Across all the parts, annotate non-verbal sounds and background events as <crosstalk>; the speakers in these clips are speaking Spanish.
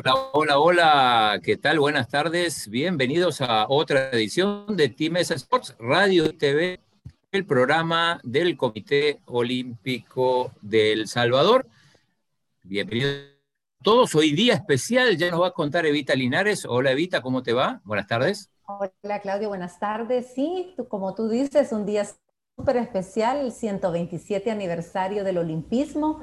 Hola, hola, hola, ¿qué tal? Buenas tardes, bienvenidos a otra edición de Team Sports Radio TV, el programa del Comité Olímpico del Salvador. Bienvenidos a todos, hoy día especial, ya nos va a contar Evita Linares. Hola Evita, ¿cómo te va? Buenas tardes. Hola Claudio, buenas tardes. Sí, como tú dices, un día súper especial, el 127 aniversario del olimpismo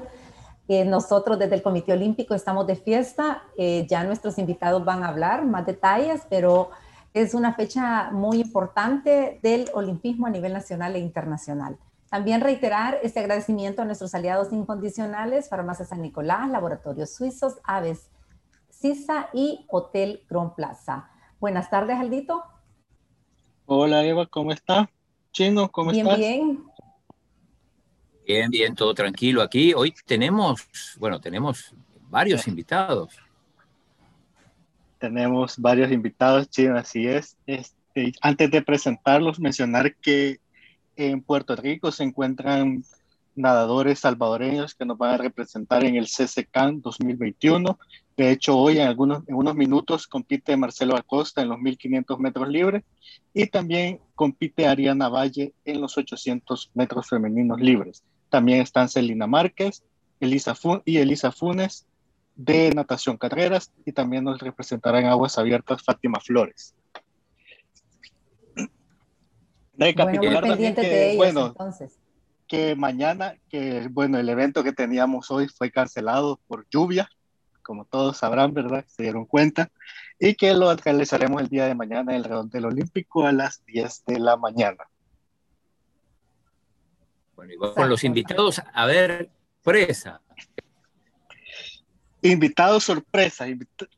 nosotros desde el Comité Olímpico estamos de fiesta, eh, ya nuestros invitados van a hablar más detalles, pero es una fecha muy importante del olimpismo a nivel nacional e internacional. También reiterar este agradecimiento a nuestros aliados incondicionales, Farmacia San Nicolás, Laboratorios Suizos, Aves, CISA y Hotel Cron Plaza. Buenas tardes, Aldito. Hola, Eva, ¿cómo está? Chino, ¿cómo estás? Bien, bien. Bien, bien, todo tranquilo aquí. Hoy tenemos, bueno, tenemos varios invitados. Tenemos varios invitados, Chino, así es. Este, antes de presentarlos, mencionar que en Puerto Rico se encuentran nadadores salvadoreños que nos van a representar en el CCCAN 2021. De hecho, hoy en, algunos, en unos minutos compite Marcelo Acosta en los 1500 metros libres y también compite Ariana Valle en los 800 metros femeninos libres. También están Celina Márquez Elisa y Elisa Funes de Natación Carreras y también nos representará en Aguas Abiertas Fátima Flores. <clears throat> bueno, que mañana, que bueno, el evento que teníamos hoy fue cancelado por lluvia, como todos sabrán, ¿verdad? Se dieron cuenta, y que lo realizaremos el día de mañana en el Redondel Olímpico a las 10 de la mañana. Bueno, y con los invitados a ver presa. Invitados sorpresa.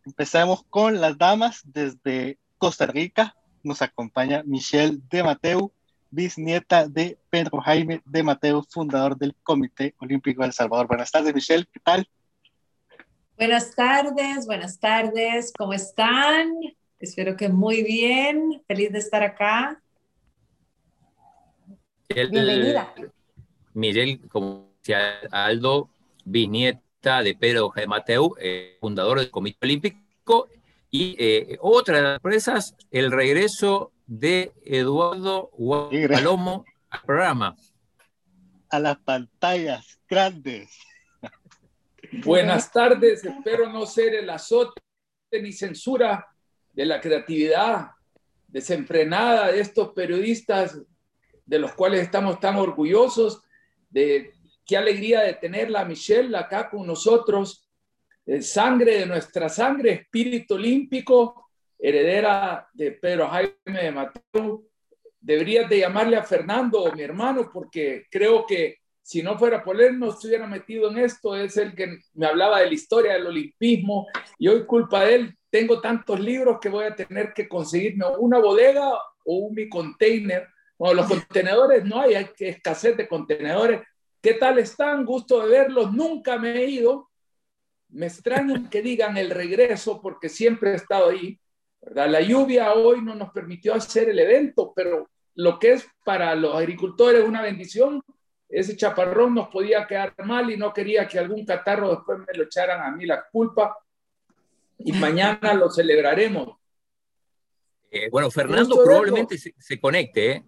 Empezamos con las damas desde Costa Rica. Nos acompaña Michelle de Mateu, bisnieta de Pedro Jaime de Mateu, fundador del Comité Olímpico de El Salvador. Buenas tardes, Michelle. ¿Qué tal? Buenas tardes, buenas tardes. ¿Cómo están? Espero que muy bien. Feliz de estar acá. Bienvenida. Miguel, como decía Aldo, bisnieta de Pedro G. Mateu, eh, fundador del Comité Olímpico. Y eh, otra de las empresas, el regreso de Eduardo Palomo al programa. A las pantallas grandes. <laughs> Buenas tardes, espero no ser el azote ni censura de la creatividad desenfrenada de estos periodistas de los cuales estamos tan orgullosos de qué alegría de tenerla, Michelle, acá con nosotros. sangre de nuestra sangre, espíritu olímpico, heredera de Pedro Jaime de Mateo. Deberías de llamarle a Fernando, mi hermano, porque creo que si no fuera por él, no estuviera metido en esto. Es el que me hablaba de la historia del olimpismo y hoy culpa de él. Tengo tantos libros que voy a tener que conseguirme una bodega o un mi container bueno, los contenedores no hay, hay escasez de contenedores. ¿Qué tal están? Gusto de verlos. Nunca me he ido. Me extraña que digan el regreso porque siempre he estado ahí. ¿verdad? La lluvia hoy no nos permitió hacer el evento, pero lo que es para los agricultores una bendición, ese chaparrón nos podía quedar mal y no quería que algún catarro después me lo echaran a mí la culpa. Y mañana lo celebraremos. Eh, bueno, Fernando probablemente se, se, conecte, ¿eh?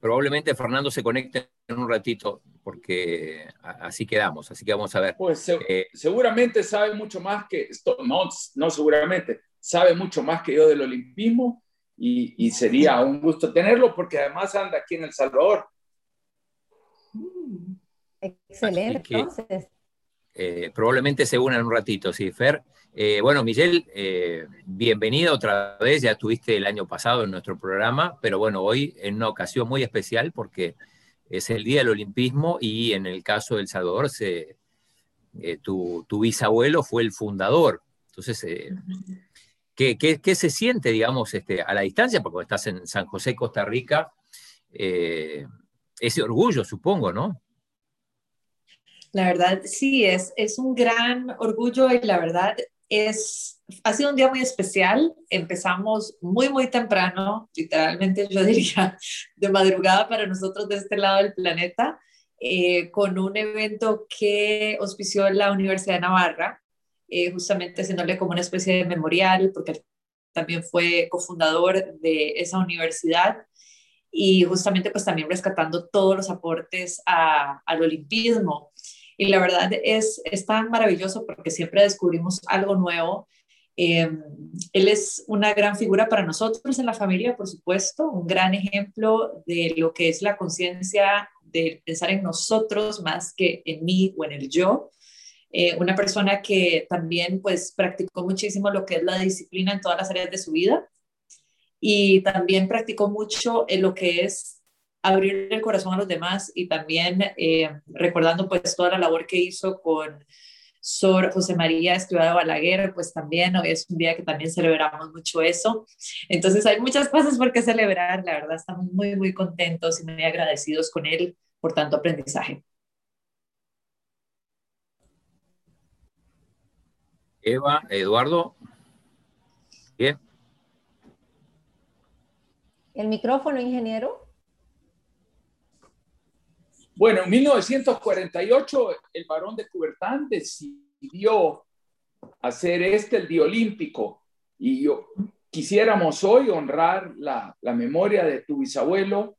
Probablemente Fernando se conecte en un ratito, porque así quedamos, así que vamos a ver. Pues eh, seguramente sabe mucho más que, esto, no, no seguramente, sabe mucho más que yo del olimpismo y, sería un gusto tenerlo porque además anda aquí en El Salvador. Excelente, entonces. Eh, probablemente se unan un ratito, sí, Fer. Eh, bueno, Miguel, eh, bienvenida otra vez, ya estuviste el año pasado en nuestro programa, pero bueno, hoy en una ocasión muy especial porque es el Día del Olimpismo y en el caso del Salvador, eh, tu, bisabuelo fue el fundador. Entonces, ¿qué, qué, se siente, digamos, este, a la distancia? Porque estás en San José, Costa Rica, ese orgullo, supongo, ¿no? La verdad, sí, es, es un gran orgullo y la verdad es, ha sido un día muy especial. Empezamos muy, muy temprano, literalmente yo diría de madrugada para nosotros de este lado del planeta, eh, con un evento que auspició la Universidad de Navarra, eh, justamente haciéndole como una especie de memorial, porque también fue cofundador de esa universidad y justamente pues también rescatando todos los aportes al olimpismo. Y la verdad es, es tan maravilloso porque siempre descubrimos algo nuevo. Em, él es una gran figura para nosotros en la familia, por supuesto, un gran ejemplo de lo que es la conciencia de pensar en nosotros más que en mí o en el yo. Eh, una persona que también pues practicó muchísimo lo que es la disciplina en todas las áreas de su vida y también practicó mucho en lo que es abrir el corazón a los demás y también eh, recordando pues toda la labor que hizo con Sor José María Escribá Balaguer, pues también hoy es un día que también celebramos mucho eso. Entonces hay muchas cosas por qué celebrar, la verdad estamos muy, muy contentos y muy agradecidos con él por tanto aprendizaje. Eva, Eduardo. Bien. El micrófono, ingeniero. Bueno, en 1948 el varón de Coubertin decidió hacer este el día olímpico. Y yo quisiéramos hoy honrar la, la memoria de tu bisabuelo,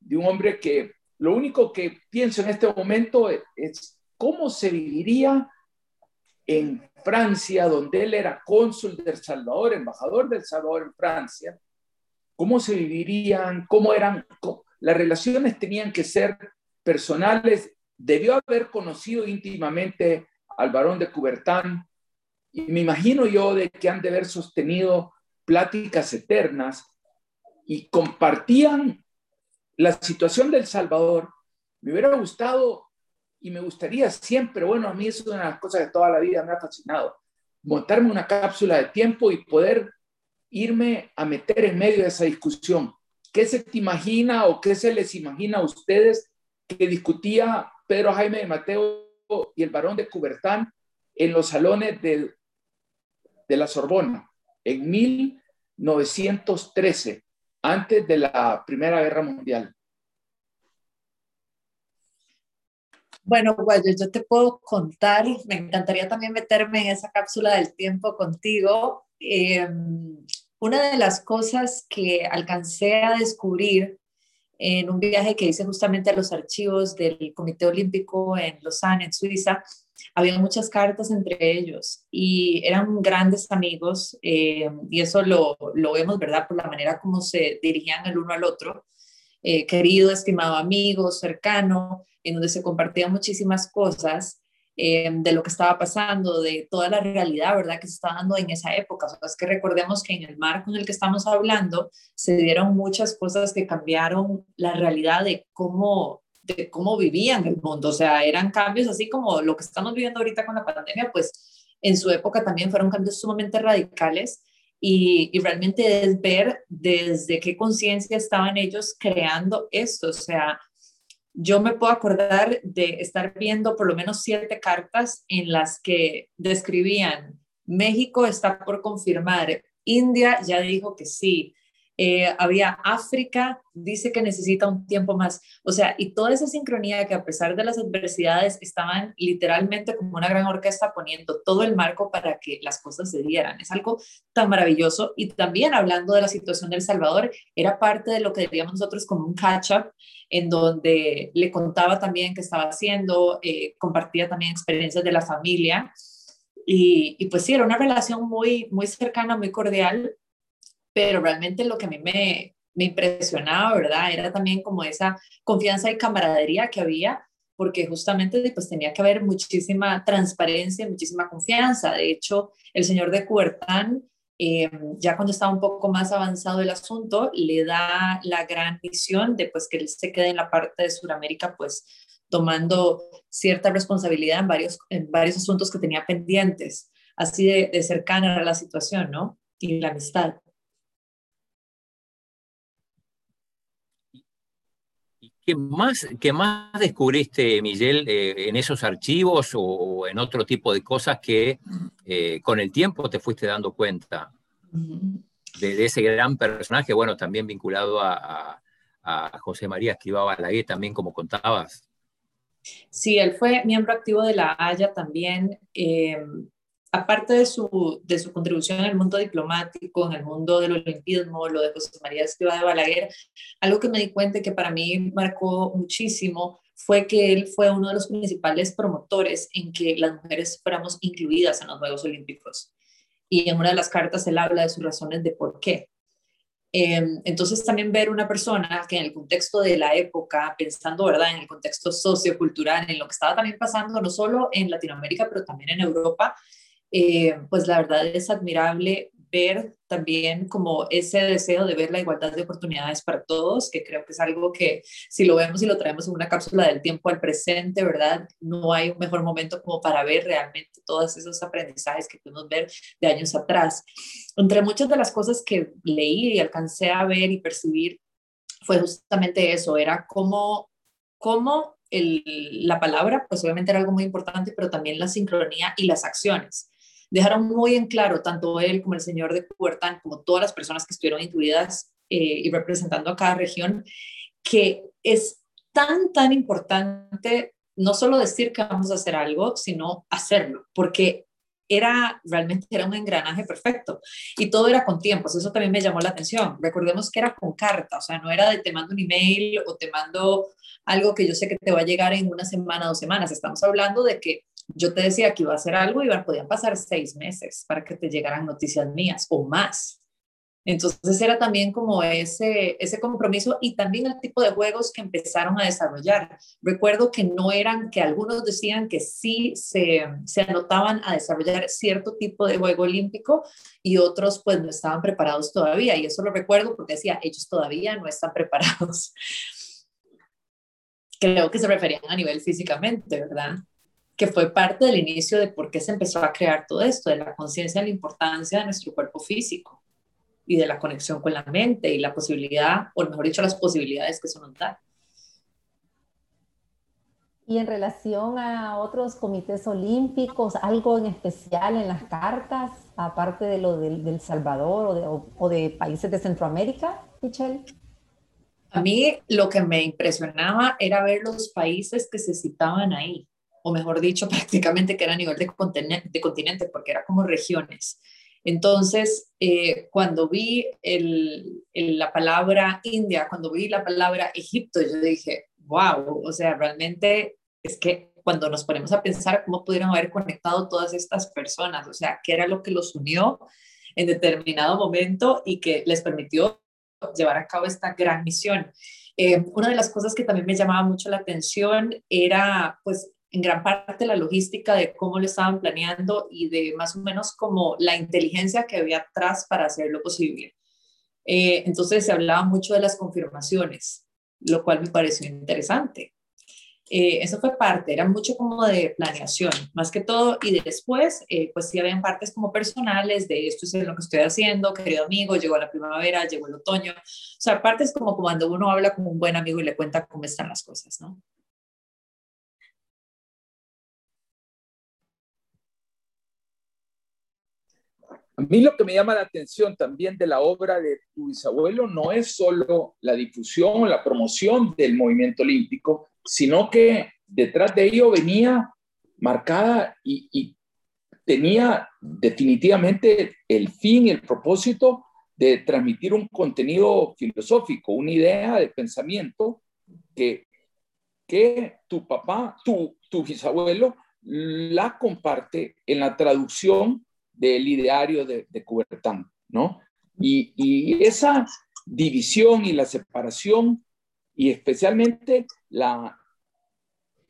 de un hombre que lo único que pienso en este momento es cómo se viviría en Francia, donde él era cónsul del Salvador, embajador del Salvador en Francia, cómo se vivirían, cómo eran, las relaciones tenían que ser personales. Debió haber conocido íntimamente al varón de Coubertin y me imagino yo de que han de haber sostenido pláticas eternas y compartían la situación del Salvador. Me hubiera gustado y me gustaría siempre, bueno, a mí es una de las cosas que toda la vida me ha fascinado, montarme una cápsula de tiempo y poder irme a meter en medio de esa discusión. ¿Qué se te imagina o qué se les imagina a ustedes que discutía Pedro Jaime de Mateo y el varón de Coubertin en los salones de, de la Sorbona en 1913, antes de la Primera Guerra Mundial? Bueno, Guayo, yo te puedo contar, me encantaría también meterme en esa cápsula del tiempo contigo. Em, una de las cosas que alcancé a descubrir en un viaje que hice justamente a los archivos del Comité Olímpico en Lausanne, en Suiza, había muchas cartas entre ellos y eran grandes amigos em, y eso lo, lo, vemos, ¿verdad? Por la manera como se dirigían el uno al otro. Eh, querido, estimado amigo, cercano, en donde se compartían muchísimas cosas eh, de lo que estaba pasando, de toda la realidad, ¿verdad?, que se estaba dando en esa época. O sea, es que recordemos que en el marco en el que estamos hablando se dieron muchas cosas que cambiaron la realidad de cómo, de cómo vivían el mundo. O sea, eran cambios así como lo que estamos viviendo ahorita con la pandemia, pues en su época también fueron cambios sumamente radicales. Y, y, realmente es ver desde qué conciencia estaban ellos creando esto. O sea, yo me puedo acordar de estar viendo por lo menos siete cartas en las que describían, México está por confirmar, India ya dijo que sí, eh, había África, dice que necesita un tiempo más. O sea, y toda esa sincronía que a pesar de las adversidades estaban literalmente como una gran orquesta poniendo todo el marco para que las cosas se dieran. Es algo tan maravilloso. Y también hablando de la situación del Salvador, era parte de lo que diríamos nosotros como un catch-up, en donde le contaba también qué estaba haciendo, eh, compartía también experiencias de la familia. Y, y, pues sí, era una relación muy, muy cercana, muy cordial, pero realmente lo que a mí me, me impresionaba, ¿verdad? Era también como esa confianza y camaradería que había, porque justamente pues tenía que haber muchísima transparencia, muchísima confianza. De hecho, el señor de Cuertán, eh, ya cuando estaba un poco más avanzado el asunto, le da la gran misión de pues que él se quede en la parte de Sudamérica, pues tomando cierta responsabilidad en varios, en varios asuntos que tenía pendientes, así de, de cercana a la situación, ¿no? Y la amistad. ¿Qué más, qué más descubriste, Miguel, eh, en esos archivos o, en otro tipo de cosas que eh, con el tiempo te fuiste dando cuenta de, ese gran personaje, bueno, también vinculado a, José María Escribá Balaguer, también como contabas? Sí, él fue miembro activo de la Haya también. Eh, aparte de su, de su contribución en el mundo diplomático, en el mundo del olimpismo, lo de José María Escrivá de Balaguer, algo que me di cuenta que para mí marcó muchísimo fue que él fue uno de los principales promotores en que las mujeres fuéramos incluidas en los Juegos Olímpicos. Y en una de las cartas él habla de sus razones de por qué. Em, entonces también ver una persona que en el contexto de la época, pensando, ¿verdad?, en el contexto sociocultural, en lo que estaba también pasando no solo en Latinoamérica, pero también en Europa, eh, pues la verdad es admirable ver también como ese deseo de ver la igualdad de oportunidades para todos, que creo que es algo que si lo vemos y lo traemos en una cápsula del tiempo al presente, ¿verdad? No hay un mejor momento como para ver realmente todos esos aprendizajes que pudimos ver de años atrás. Entre muchas de las cosas que leí y alcancé a ver y percibir fue justamente eso, era como, como el, la palabra, pues obviamente era algo muy importante, pero también la sincronía y las acciones dejaron muy en claro, tanto él como el señor de Puertán, como todas las personas que estuvieron incluidas eh, y representando a cada región, que es tan, tan importante no solo decir que vamos a hacer algo, sino hacerlo, porque era realmente era un engranaje perfecto y todo era con tiempos, eso también me llamó la atención. Recordemos que era con carta, o sea, no era de te mando un email o te mando algo que yo sé que te va a llegar en una semana dos semanas, estamos hablando de que yo te decía que iba a hacer algo y podían pasar seis meses para que te llegaran noticias mías o más. Entonces era también como ese, ese compromiso y también el tipo de juegos que empezaron a desarrollar. Recuerdo que no eran, que algunos decían que sí se, se anotaban a desarrollar cierto tipo de juego olímpico y otros pues no estaban preparados todavía. Y eso lo recuerdo porque decía, ellos todavía no están preparados. <laughs> Creo que se referían a nivel físicamente, ¿verdad? Que fue parte del inicio de por qué se empezó a crear todo esto, de la conciencia de la importancia de nuestro cuerpo físico y de la conexión con la mente y la posibilidad, o mejor dicho, las posibilidades que eso nos da. Y en relación a otros comités olímpicos, algo en especial en las cartas, aparte de lo del, Salvador o de, o de, países de Centroamérica, Michelle? A mí lo que me impresionaba era ver los países que se citaban ahí o mejor dicho, <laughs> prácticamente que era a nivel de continente, de continente porque era como regiones. Entonces, eh, cuando vi la palabra India, cuando vi la palabra Egipto, yo dije, wow, o sea, realmente es que cuando nos ponemos a pensar cómo pudieron haber conectado todas estas personas, o sea, qué era lo que los unió en determinado momento y que les permitió llevar a cabo esta gran misión. Eh, una de las cosas que también me llamaba mucho la atención era pues en gran parte la logística de cómo lo estaban planeando y de más o menos como la inteligencia que había atrás para hacerlo posible. Eh, entonces se hablaba mucho de las confirmaciones, lo cual me pareció interesante. Eh, eso fue parte, era mucho como de planeación, más que todo, y después, eh, pues sí habían partes como personales de esto es lo que estoy haciendo, querido amigo, llegó la primavera, llegó el otoño, o sea, partes como cuando uno habla con un buen amigo y le cuenta cómo están las cosas, ¿no? A mí lo que me llama la atención también de la obra de tu bisabuelo no es solo la difusión la promoción del movimiento olímpico, sino que detrás de ello venía marcada y, tenía definitivamente el fin y el propósito de transmitir un contenido filosófico, una idea de pensamiento que, que tu papá, tu, tu bisabuelo, la comparte en la traducción del ideario de, de ¿no? Y, esa división y la separación, y especialmente la,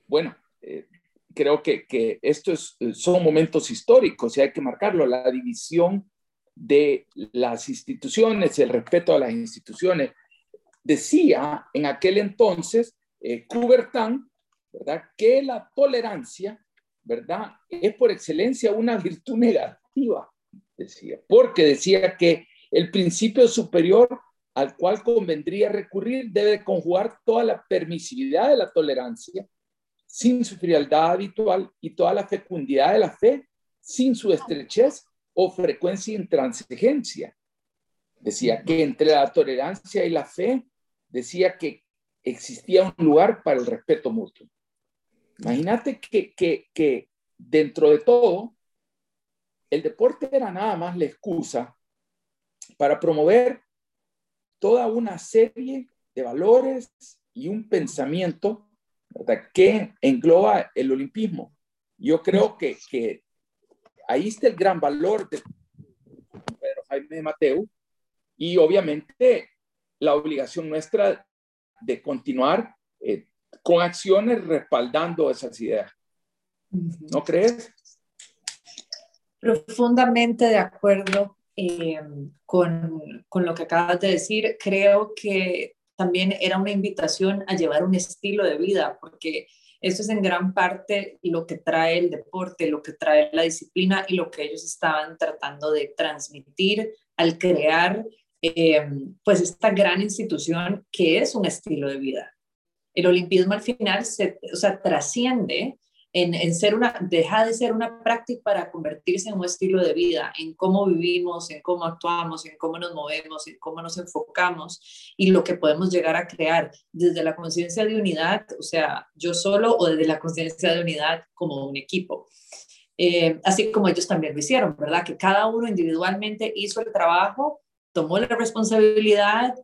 bueno, eh, creo que, estos son momentos históricos y hay que marcarlo, la división de las instituciones, el respeto a las instituciones. Decía en aquel entonces eh, ¿verdad?, que la tolerancia, ¿verdad?, es por excelencia una virtud negativa decía, porque decía que el principio superior al cual convendría recurrir debe conjugar toda la permisividad de la tolerancia sin su frialdad habitual y toda la fecundidad de la fe sin su estrechez o frecuencia e intransigencia. Decía que entre la tolerancia y la fe, decía que existía un lugar para el respeto mutuo. Imagínate que, que, que dentro de todo, el deporte era nada más la excusa para promover toda una serie de valores y un pensamiento que engloba el olimpismo. Yo creo que, que ahí está el gran valor de Pedro Jaime Mateo y obviamente la obligación nuestra de continuar eh, con acciones respaldando esas ideas. ¿No crees? Profundamente de acuerdo eh, con, con, lo que acabas de decir. Creo que también era una invitación a llevar un estilo de vida, porque eso es en gran parte lo que trae el deporte, lo que trae la disciplina y lo que ellos estaban tratando de transmitir al crear eh, pues esta gran institución que es un estilo de vida. El olimpismo al final se, o sea, trasciende en, ser una, deja de ser una práctica para convertirse en un estilo de vida, en cómo vivimos, en cómo actuamos, en cómo nos movemos, en cómo nos enfocamos y lo que podemos llegar a crear desde la conciencia de unidad, o sea, yo solo o desde la conciencia de unidad como un equipo. Eh, así como ellos también lo hicieron, ¿verdad? Que cada uno individualmente hizo el trabajo, tomó la responsabilidad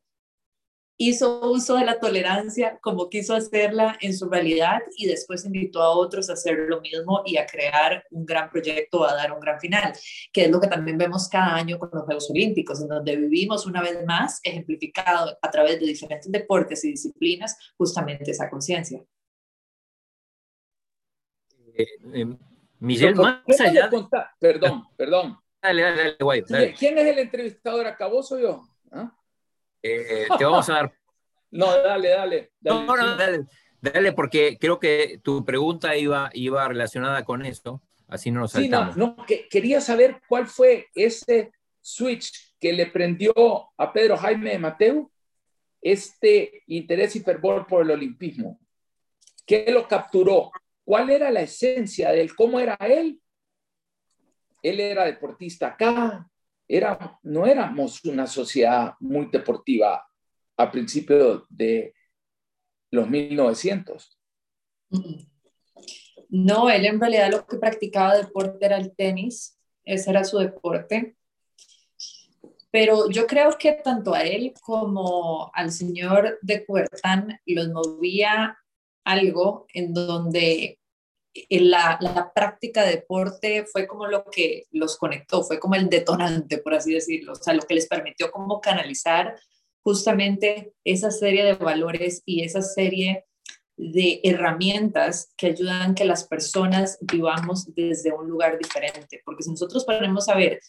hizo uso de la tolerancia como quiso hacerla en su realidad y después invitó a otros a hacer lo mismo y a crear un gran proyecto, a dar un gran final, que es lo que también vemos cada año con los Juegos Olímpicos, en donde vivimos una vez más ejemplificado a través de diferentes deportes y disciplinas justamente esa conciencia. Eh, eh, Miguel, más allá de... Perdón, perdón. <laughs> Dale, dale, dale, ¿Quién es el entrevistador? ¿Acabó soy yo? Eh, te vamos a dar. <laughs> no, dale, dale. dale, no, no, dale, dale, porque creo que tu pregunta iba, iba relacionada con eso, así no nos saltamos. Sí, no, no que, quería saber cuál fue ese switch que le prendió a Pedro Jaime de Mateo este interés y fervor por el olimpismo. ¿Qué lo capturó? ¿Cuál era la esencia de él? ¿Cómo era él? Él era deportista acá, era, no éramos una sociedad muy deportiva a principios de los 1900. No, él en realidad lo que practicaba deporte era el tenis, ese era su deporte. Pero yo creo que tanto a él como al señor de Cuertán los movía algo en donde la, la, práctica de deporte fue como lo que los conectó, fue como el detonante, por así decirlo, o sea, lo que les permitió como canalizar justamente esa serie de valores y esa serie de herramientas que ayudan que las personas vivamos desde un lugar diferente, porque si nosotros ponemos a ver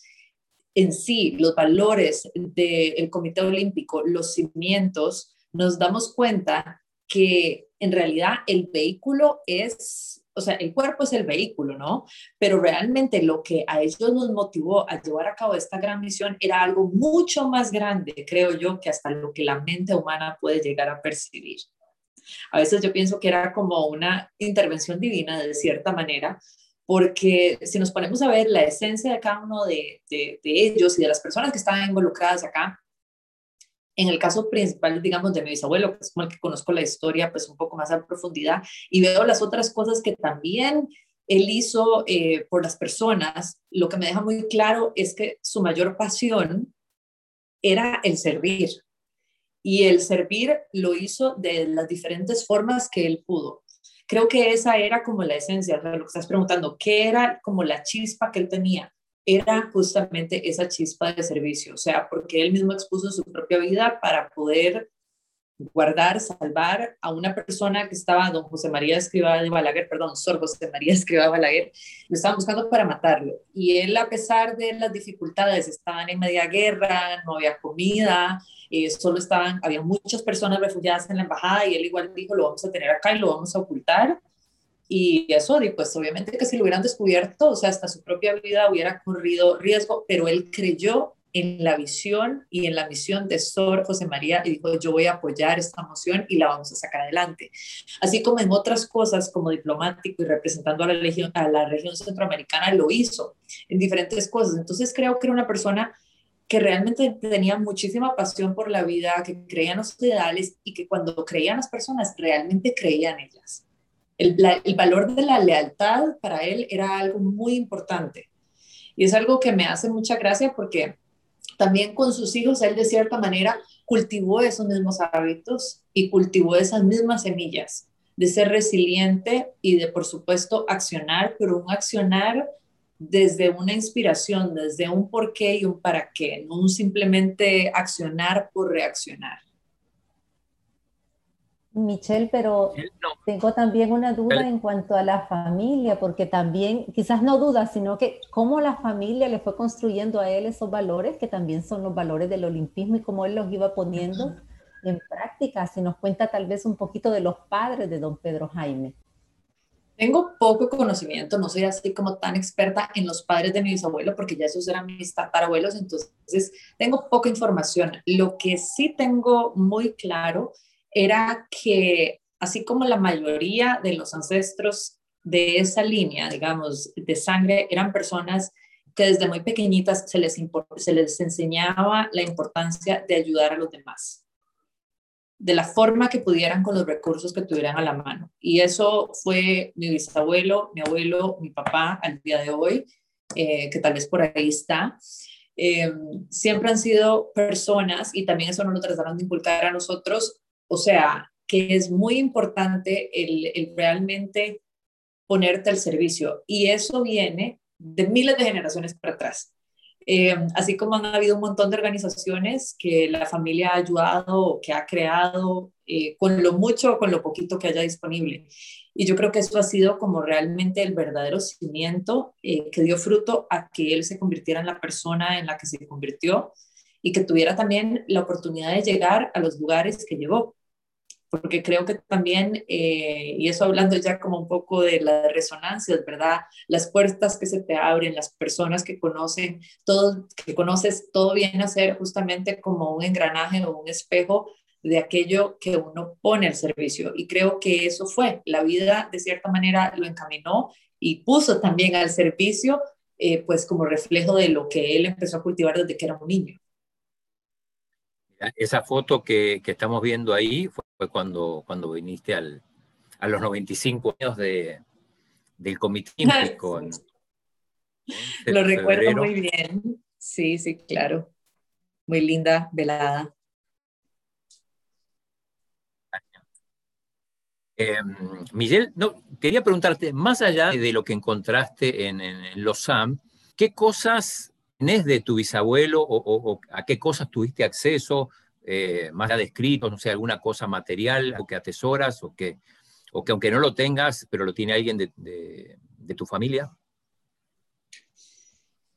en sí los valores del Comité Olímpico, los cimientos, nos damos cuenta que en realidad el vehículo es o sea, el cuerpo es el vehículo, ¿no? Pero realmente lo que a ellos nos motivó a llevar a cabo esta gran misión era algo mucho más grande, creo yo, que hasta lo que la mente humana puede llegar a percibir. A veces yo pienso que era como una intervención divina de cierta manera, porque si nos ponemos a ver la esencia de cada uno de, ellos y de las personas que estaban involucradas acá, en el caso principal, digamos, de mi bisabuelo, que es como el que conozco la historia, pues un poco más a profundidad, y veo las otras cosas que también él hizo eh, por las personas, lo que me deja muy claro es que su mayor pasión era el servir. Y el servir lo hizo de las diferentes formas que él pudo. Creo que esa era como la esencia, lo que estás preguntando, ¿qué era como la chispa que él tenía? Era justamente esa chispa de servicio, o sea, porque él mismo expuso su propia vida para poder guardar, salvar a una persona que estaba, don José María Escriba de Balaguer, perdón, Sor José María Escriba de Balaguer, lo estaban buscando para matarlo. Y él, a pesar de las dificultades, estaban en media guerra, no había comida, eh, solo estaban, había muchas personas refugiadas en la embajada y él igual dijo, lo vamos a tener acá y lo vamos a ocultar y eso, y pues obviamente que si lo hubieran descubierto, o sea, hasta su propia vida hubiera corrido riesgo, pero él creyó en la visión y en la misión de Sor José María y dijo, yo voy a apoyar esta moción y la vamos a sacar adelante. Así como en otras cosas como diplomático y representando a la, región, a la región centroamericana, lo hizo en diferentes cosas. Entonces creo que era una persona que realmente tenía muchísima pasión por la vida, que creía en los ideales y que cuando creían las personas realmente creían en ellas el, valor de la lealtad para él era algo muy importante. Y es algo que me hace mucha gracia porque también con sus hijos él de cierta manera cultivó esos mismos hábitos y cultivó esas mismas semillas de ser resiliente y de, por supuesto, accionar, pero un accionar desde una inspiración, desde un por qué y un para qué, no simplemente accionar por reaccionar. Michelle, pero tengo también una duda en cuanto a la familia, porque también, quizás no duda, sino que cómo la familia le fue construyendo a él esos valores, que también son los valores del olimpismo y cómo él los iba poniendo en práctica. Si nos cuenta tal vez un poquito de los padres de don Pedro Jaime. Tengo poco conocimiento, no soy así como tan experta en los padres de mi bisabuelo, porque ya esos eran mis tatarabuelos, entonces tengo poca información. Lo que sí tengo muy claro era que así como la mayoría de los ancestros de esa línea, digamos, de sangre, eran personas que desde muy pequeñitas se les, se les enseñaba la importancia de ayudar a los demás, de la forma que pudieran con los recursos que tuvieran a la mano. Y eso fue mi bisabuelo, mi abuelo, mi papá al día de hoy, eh, que tal vez por ahí está. Eh, siempre han sido personas, y también eso nos lo trataron de inculcar a nosotros, o sea, que es muy importante el, realmente ponerte al servicio. Y eso viene de miles de generaciones para atrás. Eh, así como han habido un montón de organizaciones que la familia ha ayudado que ha creado eh, con lo mucho o con lo poquito que haya disponible. Y yo creo que eso ha sido como realmente el verdadero cimiento eh, que dio fruto a que él se convirtiera en la persona en la que se convirtió y que tuviera también la oportunidad de llegar a los lugares que llegó porque creo que también, eh, y eso hablando ya como un poco de la resonancia, ¿verdad? Las puertas que se te abren, las personas que conocen, todo, que conoces, todo viene a ser justamente como un engranaje o un espejo de aquello que uno pone al servicio. Y creo que eso fue, la vida de cierta manera lo encaminó y puso también al servicio, eh, pues como reflejo de lo que él empezó a cultivar desde que era un niño. Esa foto que, que estamos viendo ahí fue fue cuando, cuando viniste al, a los 95 años de, del Comité <laughs> Olímpico. Lo recuerdo muy bien. Sí, sí, claro. Muy linda velada. Eh, Miguel, no, quería preguntarte, más allá de lo que encontraste en, en, los SAM, ¿qué cosas tenés de tu bisabuelo o, a qué cosas tuviste acceso? Eh, más allá de no sé, alguna cosa material o que atesoras o que, o que aunque no lo tengas, pero lo tiene alguien de, de, tu familia?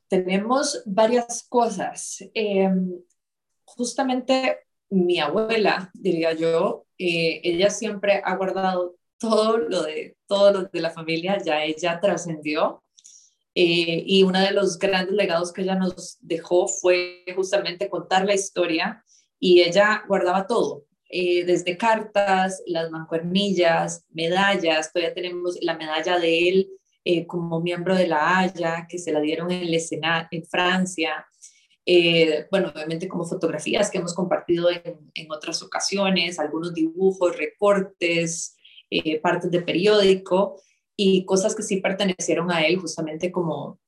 Tenemos varias cosas. Eh, justamente mi abuela, diría yo, eh, ella siempre ha guardado todo lo de todo lo de la familia, ya ella trascendió. Eh, y uno de los grandes legados que ella nos dejó fue justamente contar la historia y ella guardaba todo, eh, desde cartas, las mancuernillas, medallas, todavía tenemos la medalla de él eh, como miembro de la Haya, que se la dieron en, escena, en Francia, eh, bueno, obviamente como fotografías que hemos compartido en, en otras ocasiones, algunos dibujos, recortes, partes de periódico y cosas que sí pertenecieron a él justamente como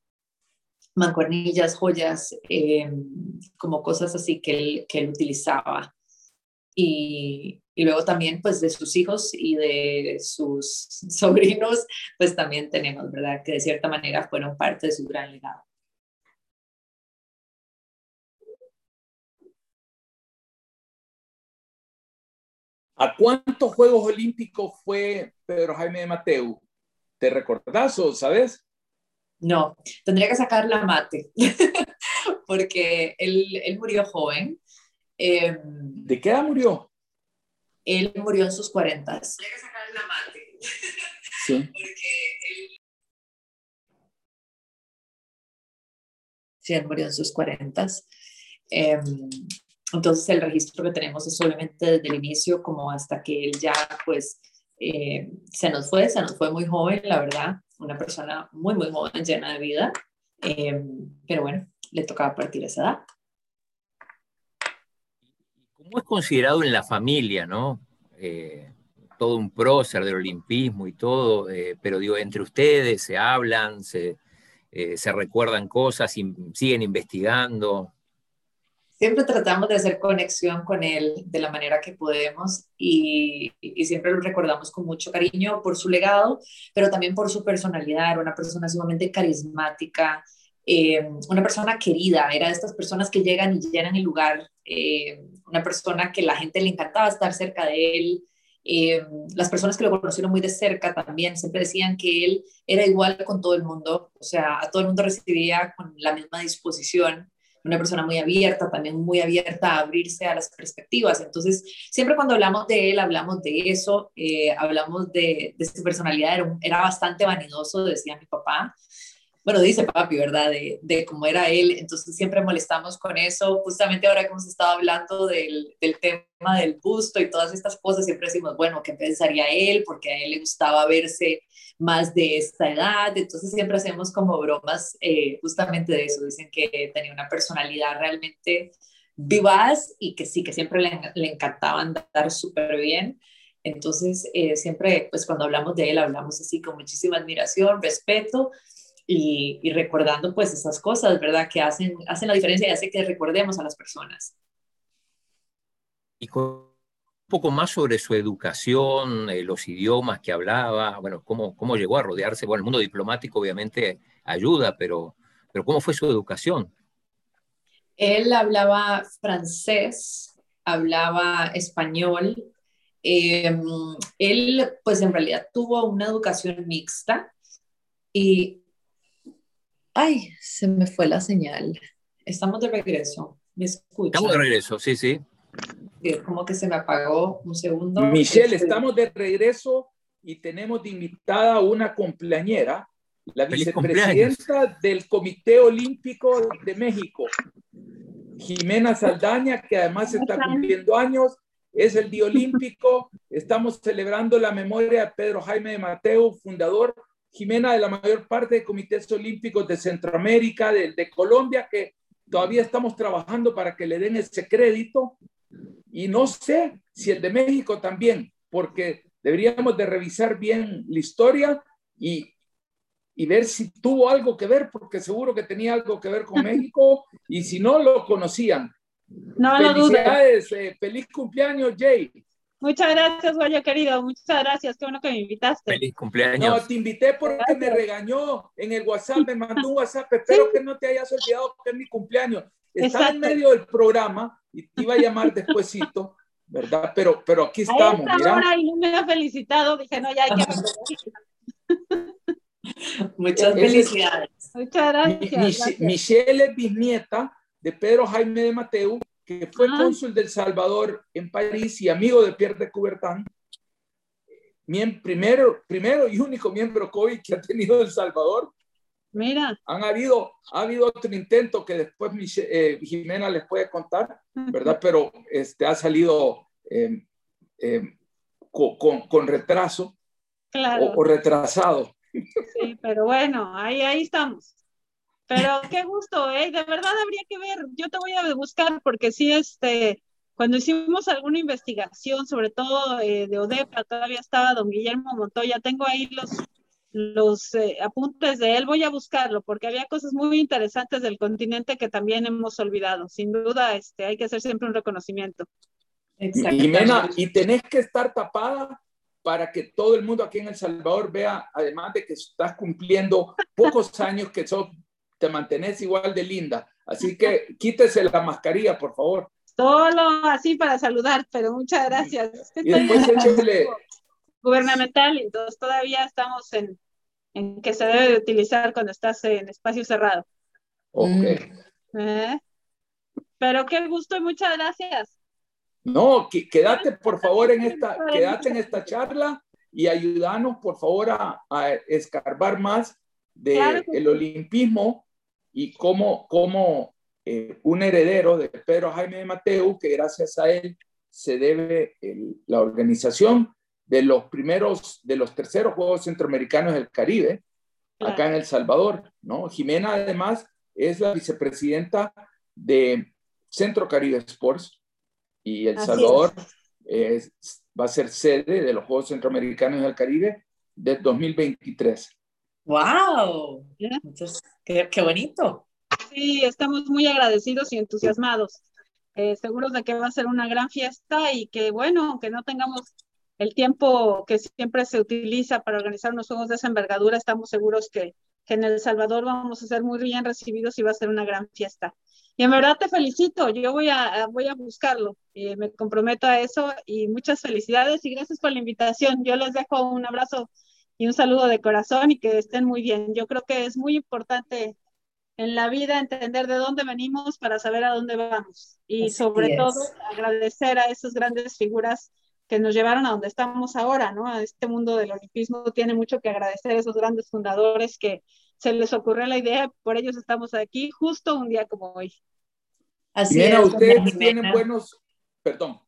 mancuernillas, joyas, eh, como cosas así que él, que él utilizaba. Y, y, luego también pues de sus hijos y de sus <laughs> sobrinos, pues también tenemos, ¿verdad? Que de cierta manera fueron parte de su gran legado. ¿A cuántos Juegos Olímpicos fue Pedro Jaime de Mateo? ¿Te recordás o sabes? No, tendría que sacar la mate, <laughs> porque él, murió joven. Em, ¿De qué edad murió? Él murió en sus cuarentas. Tendría que sacar la mate. <laughs> Sí. porque él... Sí, él murió en sus cuarentas. Em, entonces el registro que tenemos es obviamente desde el inicio como hasta que él ya pues eh, se nos fue, se nos fue muy joven, la verdad una persona muy, muy joven, llena de vida, eh, pero bueno, le tocaba partir esa edad. ¿Cómo es considerado en la familia, no? Eh, todo un prócer del olimpismo y todo, eh, pero digo, entre ustedes se hablan, se, eh, se recuerdan cosas siguen investigando. Siempre tratamos de hacer conexión con él de la manera que podemos y, y, siempre lo recordamos con mucho cariño por su legado, pero también por su personalidad. Era una persona sumamente carismática, eh, una persona querida, era de estas personas que llegan y llenan el lugar, eh, una persona que la gente le encantaba estar cerca de él. Eh, las personas que lo conocieron muy de cerca también siempre decían que él era igual con todo el mundo, o sea, a todo el mundo recibía con la misma disposición, una persona muy abierta, también muy abierta a abrirse a las perspectivas. Entonces, siempre cuando hablamos de él, hablamos de eso, hablamos de, de su personalidad, era, era bastante vanidoso, decía mi papá, bueno, dice papi, ¿verdad? De, de, cómo era él, entonces siempre molestamos con eso, justamente ahora que hemos estado hablando del, del, tema del busto y todas estas cosas, siempre decimos, bueno, ¿qué pensaría él? Porque a él le gustaba verse más de esta edad, entonces siempre hacemos como bromas eh, justamente de eso, dicen que tenía una personalidad realmente vivaz y que sí, que siempre le, le encantaba andar súper bien. Entonces, eh, siempre, pues cuando hablamos de él, hablamos así con muchísima admiración, respeto y, recordando pues esas cosas, ¿verdad? Que hacen, hacen la diferencia y hace que recordemos a las personas. Y un poco más sobre su educación, eh, los idiomas que hablaba, bueno, cómo, cómo llegó a rodearse, bueno, el mundo diplomático obviamente ayuda, pero, pero ¿cómo fue su educación? Él hablaba francés, hablaba español. Em, él, pues en realidad tuvo una educación mixta y Ay, se me fue la señal. Estamos de regreso. ¿Me escuchan? Estamos de regreso, sí, sí. Como que se me apagó un segundo. Michelle, este, estamos de regreso y tenemos de invitada una cumpleañera, la vicepresidenta del Comité Olímpico de México, Jimena Saldaña, que además está cumpliendo años, es el Día Olímpico. Estamos celebrando la memoria de Pedro Jaime de Mateo, fundador Jimena, de la mayor parte de comités olímpicos de Centroamérica, de, de, Colombia, que todavía estamos trabajando para que le den ese crédito. Y no sé si el de México también, porque deberíamos de revisar bien la historia y, y ver si tuvo algo que ver, porque seguro que tenía algo que ver con <laughs> México, y si no lo conocían. No lo Felicidades, eh, feliz cumpleaños, Jay. Muchas gracias, Goyo querido. Muchas gracias. Qué bueno que me invitaste. Feliz cumpleaños. No, te invité porque me regañó en el WhatsApp, me mandó un WhatsApp. Espero que no te hayas olvidado que es mi cumpleaños. Estaba en medio del programa y te iba a llamar despuésito, ¿verdad? Pero, pero aquí estamos. mira. y no me ha felicitado. Dije, no, ya hay que. <laughs> Muchas felicidades. Muchas gracias. Michelle es bisnieta de Pedro Jaime de Mateo que fue cónsul del Salvador en París y amigo de Pierre de Coubertin, primero, primero y único miembro COVID que ha tenido El Salvador. Mira. Han habido, ha habido otro intento que después eh, Jimena les puede contar, ¿verdad? Pero este, ha salido em, em, con, con, retraso claro. o, retrasado. Sí, pero bueno, ahí, ahí estamos. Pero qué gusto, ¿eh? De verdad habría que ver. Yo te voy a buscar porque sí, este, cuando hicimos alguna investigación, sobre todo eh, de ODEPA, todavía estaba don Guillermo Montoya. Tengo ahí los, los eh, apuntes de él. Voy a buscarlo porque había cosas muy interesantes del continente que también hemos olvidado. Sin duda, este, hay que hacer siempre un reconocimiento. Jimena, y tenés que estar tapada para que todo el mundo aquí en El Salvador vea, además de que estás cumpliendo pocos <laughs> años, que son te mantenés igual de linda. Así que quítese la mascarilla, por favor. Solo así para saludar, pero muchas gracias. Y después échale... Gubernamental, entonces todavía estamos en, en, que se debe de utilizar cuando estás en espacio cerrado. Ok. ¿Eh? Pero qué gusto y muchas gracias. No, quédate por favor en esta, quédate en esta charla y ayúdanos por favor a, a escarbar más del de el olimpismo y como como eh, un heredero de Pedro Jaime de Mateo, que gracias a él se debe la organización de los primeros, de los terceros Juegos Centroamericanos del Caribe, acá en El Salvador, ¿no? Jimena además es la vicepresidenta de Centro Caribe Sports y El Salvador va a ser sede de los Juegos Centroamericanos del Caribe de 2023. ¡Wow! Entonces, qué, qué, bonito. Sí, estamos muy agradecidos y entusiasmados, eh, seguros de que va a ser una gran fiesta y que, bueno, aunque no tengamos el tiempo que siempre se utiliza para organizar unos juegos de esa envergadura, estamos seguros que, que en El Salvador vamos a ser muy bien recibidos y va a ser una gran fiesta. Y en verdad te felicito, yo voy a, voy a buscarlo, y me comprometo a eso y muchas felicidades y gracias por la invitación. Yo les dejo un abrazo y un saludo de corazón y que estén muy bien. Yo creo que es muy importante en la vida entender de dónde venimos para saber a dónde vamos y sobre todo agradecer a esas grandes figuras que nos llevaron a donde estamos ahora, ¿no? A este mundo del olimpismo tiene mucho que agradecer a esos grandes fundadores que se les ocurrió la idea, por ellos estamos aquí justo un día como hoy. Así es. Ustedes tienen buenos, perdón.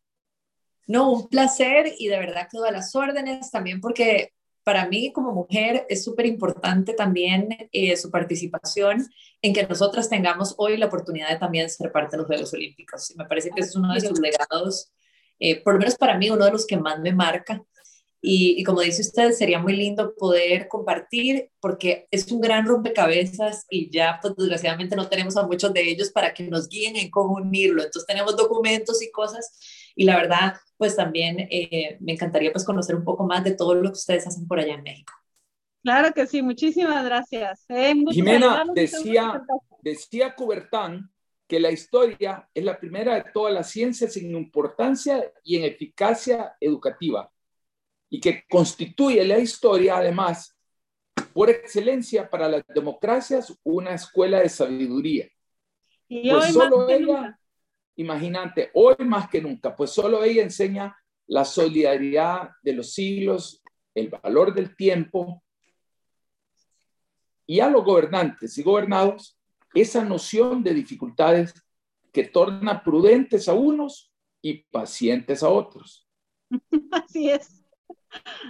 No, un placer y de verdad que a las órdenes también porque para mí como mujer es súper importante también eh, su participación en que nosotras tengamos hoy la oportunidad de también ser parte de los Juegos Olímpicos. Y me parece que es uno de sus legados, eh, por lo menos para mí, uno de los que más me marca. Y, como dice usted, sería muy lindo poder compartir porque es un gran rompecabezas y ya pues desgraciadamente no tenemos a muchos de ellos para que nos guíen en cómo unirlo. Entonces tenemos documentos y cosas y la verdad pues también eh, me encantaría pues conocer un poco más de todo lo que ustedes hacen por allá en México. Claro que sí, muchísimas gracias. Eh, Jimena, decía, decía Cubertán que la historia es la primera de todas las ciencias en importancia y en eficacia educativa y que constituye la historia, además, por excelencia para las democracias, una escuela de sabiduría. Y pues solo ella, imagínate, hoy más que nunca, pues solo ella enseña la solidaridad de los siglos, el valor del tiempo, y a los gobernantes y gobernados esa noción de dificultades que torna prudentes a unos y pacientes a otros. <laughs> Así es.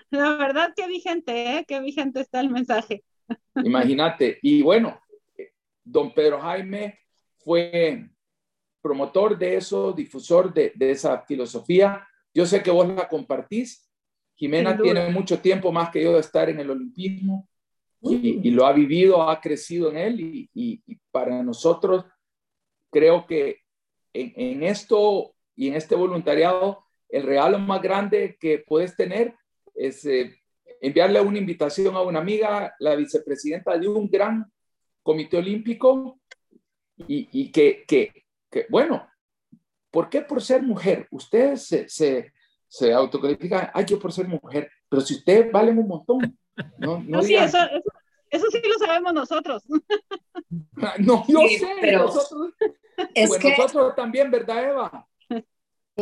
La verdad, qué vigente, ¿eh? Qué vigente está el mensaje. Imagínate. Y bueno, don Pedro Jaime fue promotor de eso, difusor de, esa filosofía. Yo sé que vos la compartís. Jimena tiene mucho tiempo más que yo de estar en el olimpismo y, lo ha vivido, ha crecido en él y, para nosotros creo que en, en, esto y en este voluntariado el regalo más grande que puedes tener es eh, enviarle una invitación a una amiga, la vicepresidenta de un gran comité olímpico, y, que, que, que, bueno, ¿por qué por ser mujer? Ustedes se, se, se autocalifican, ay, yo por ser mujer, pero si ustedes valen un montón. No, no, sí, eso, eso, sí lo sabemos nosotros. no, yo sé, pero nosotros, es que... nosotros también, ¿verdad, Eva?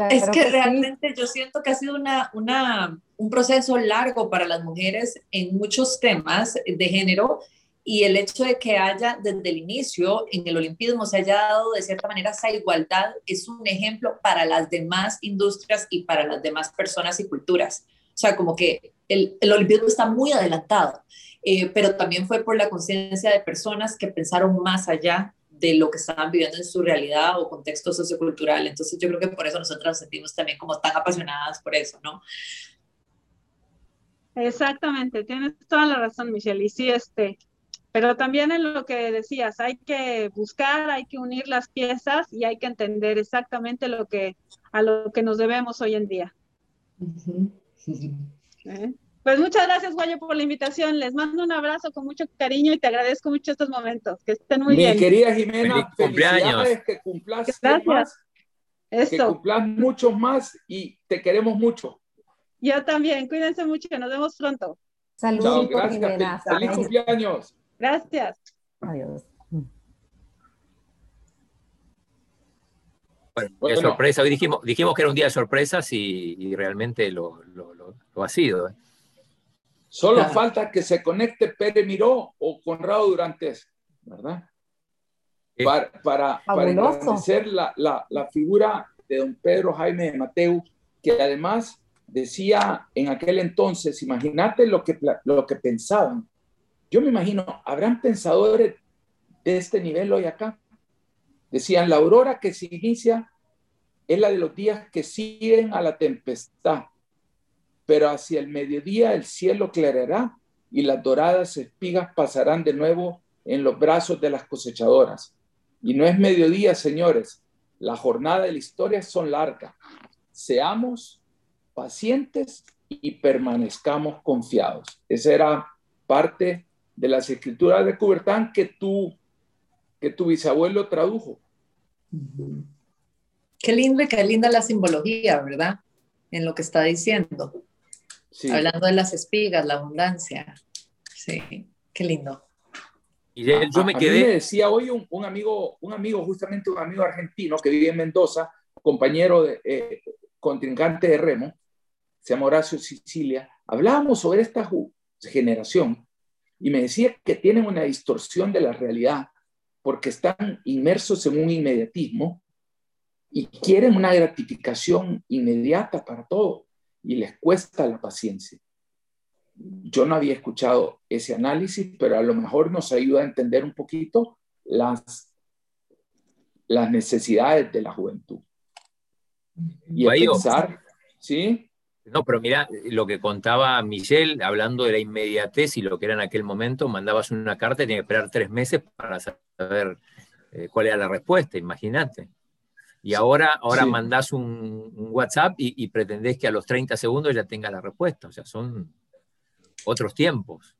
es que, realmente yo siento que ha sido una, una, un proceso largo para las mujeres en muchos temas de género y el hecho de que haya desde el inicio en el olimpismo se haya dado de cierta manera esa igualdad es un ejemplo para las demás industrias y para las demás personas y culturas. O sea, como que el, el olimpismo está muy adelantado, eh, pero también fue por la conciencia de personas que pensaron más allá de lo que estaban viviendo en su realidad o contexto sociocultural. Entonces yo creo que por eso nosotros nos sentimos también como tan apasionadas por eso, ¿no? Exactamente, tienes toda la razón, Michelle. Y sí, este, pero también en lo que decías, hay que buscar, hay que unir las piezas y hay que entender exactamente lo que, a lo que nos debemos hoy en día. ¿Eh? Pues muchas gracias, Guayo, por la invitación. Les mando un abrazo con mucho cariño y te agradezco mucho estos momentos. Que estén muy bien. Mi querida Jimena, cumpleaños. que cumplas más, que cumplas mucho más y te queremos mucho. Yo también. Cuídense mucho. Nos vemos pronto. Saludos. gracias. Feliz, cumpleaños. Gracias. Adiós. Bueno, sorpresa. Hoy dijimos, dijimos que era un día de sorpresas y, realmente lo, lo, lo, ha sido. ¿eh? Solo <laughs> falta que se conecte Pere Miró o Conrado Durantes, ¿verdad? Para, para, para la, la, figura de don Pedro Jaime de Mateo, que además decía en aquel entonces, imagínate lo que, lo que pensaban. Yo me imagino, ¿habrán pensadores de este nivel hoy acá? Decían, la aurora que se inicia es la de los días que siguen a la tempestad pero hacia el mediodía el cielo clarará y las doradas espigas pasarán de nuevo en los brazos de las cosechadoras. Y no es mediodía, señores. La jornada de la historia son larga. Seamos pacientes y permanezcamos confiados. Esa era parte de las escrituras de Coubertin que tú que tu bisabuelo tradujo. Qué lindo y qué linda la simbología, ¿verdad? En lo que está diciendo. Hablando de las espigas, la abundancia. Sí, qué lindo. Y yo me quedé. me decía hoy un, amigo, un amigo, justamente un amigo argentino que vive en Mendoza, compañero de eh, contrincante de Remo, se llama Horacio Sicilia. Hablábamos sobre esta generación y me decía que tienen una distorsión de la realidad porque están inmersos en un inmediatismo y quieren una gratificación inmediata para todo y les cuesta la paciencia. Yo no había escuchado ese análisis, pero a lo mejor nos ayuda a entender un poquito las, las necesidades de la juventud. Y a pensar, ¿sí? No, pero mira, lo que contaba Michelle, hablando de la inmediatez y lo que era en aquel momento, mandabas una carta y tenías que esperar tres meses para saber eh, cuál era la respuesta, imagínate. Y ahora, ahora mandás un, WhatsApp y, pretendés que a los 30 segundos ya tenga la respuesta. O sea, son otros tiempos.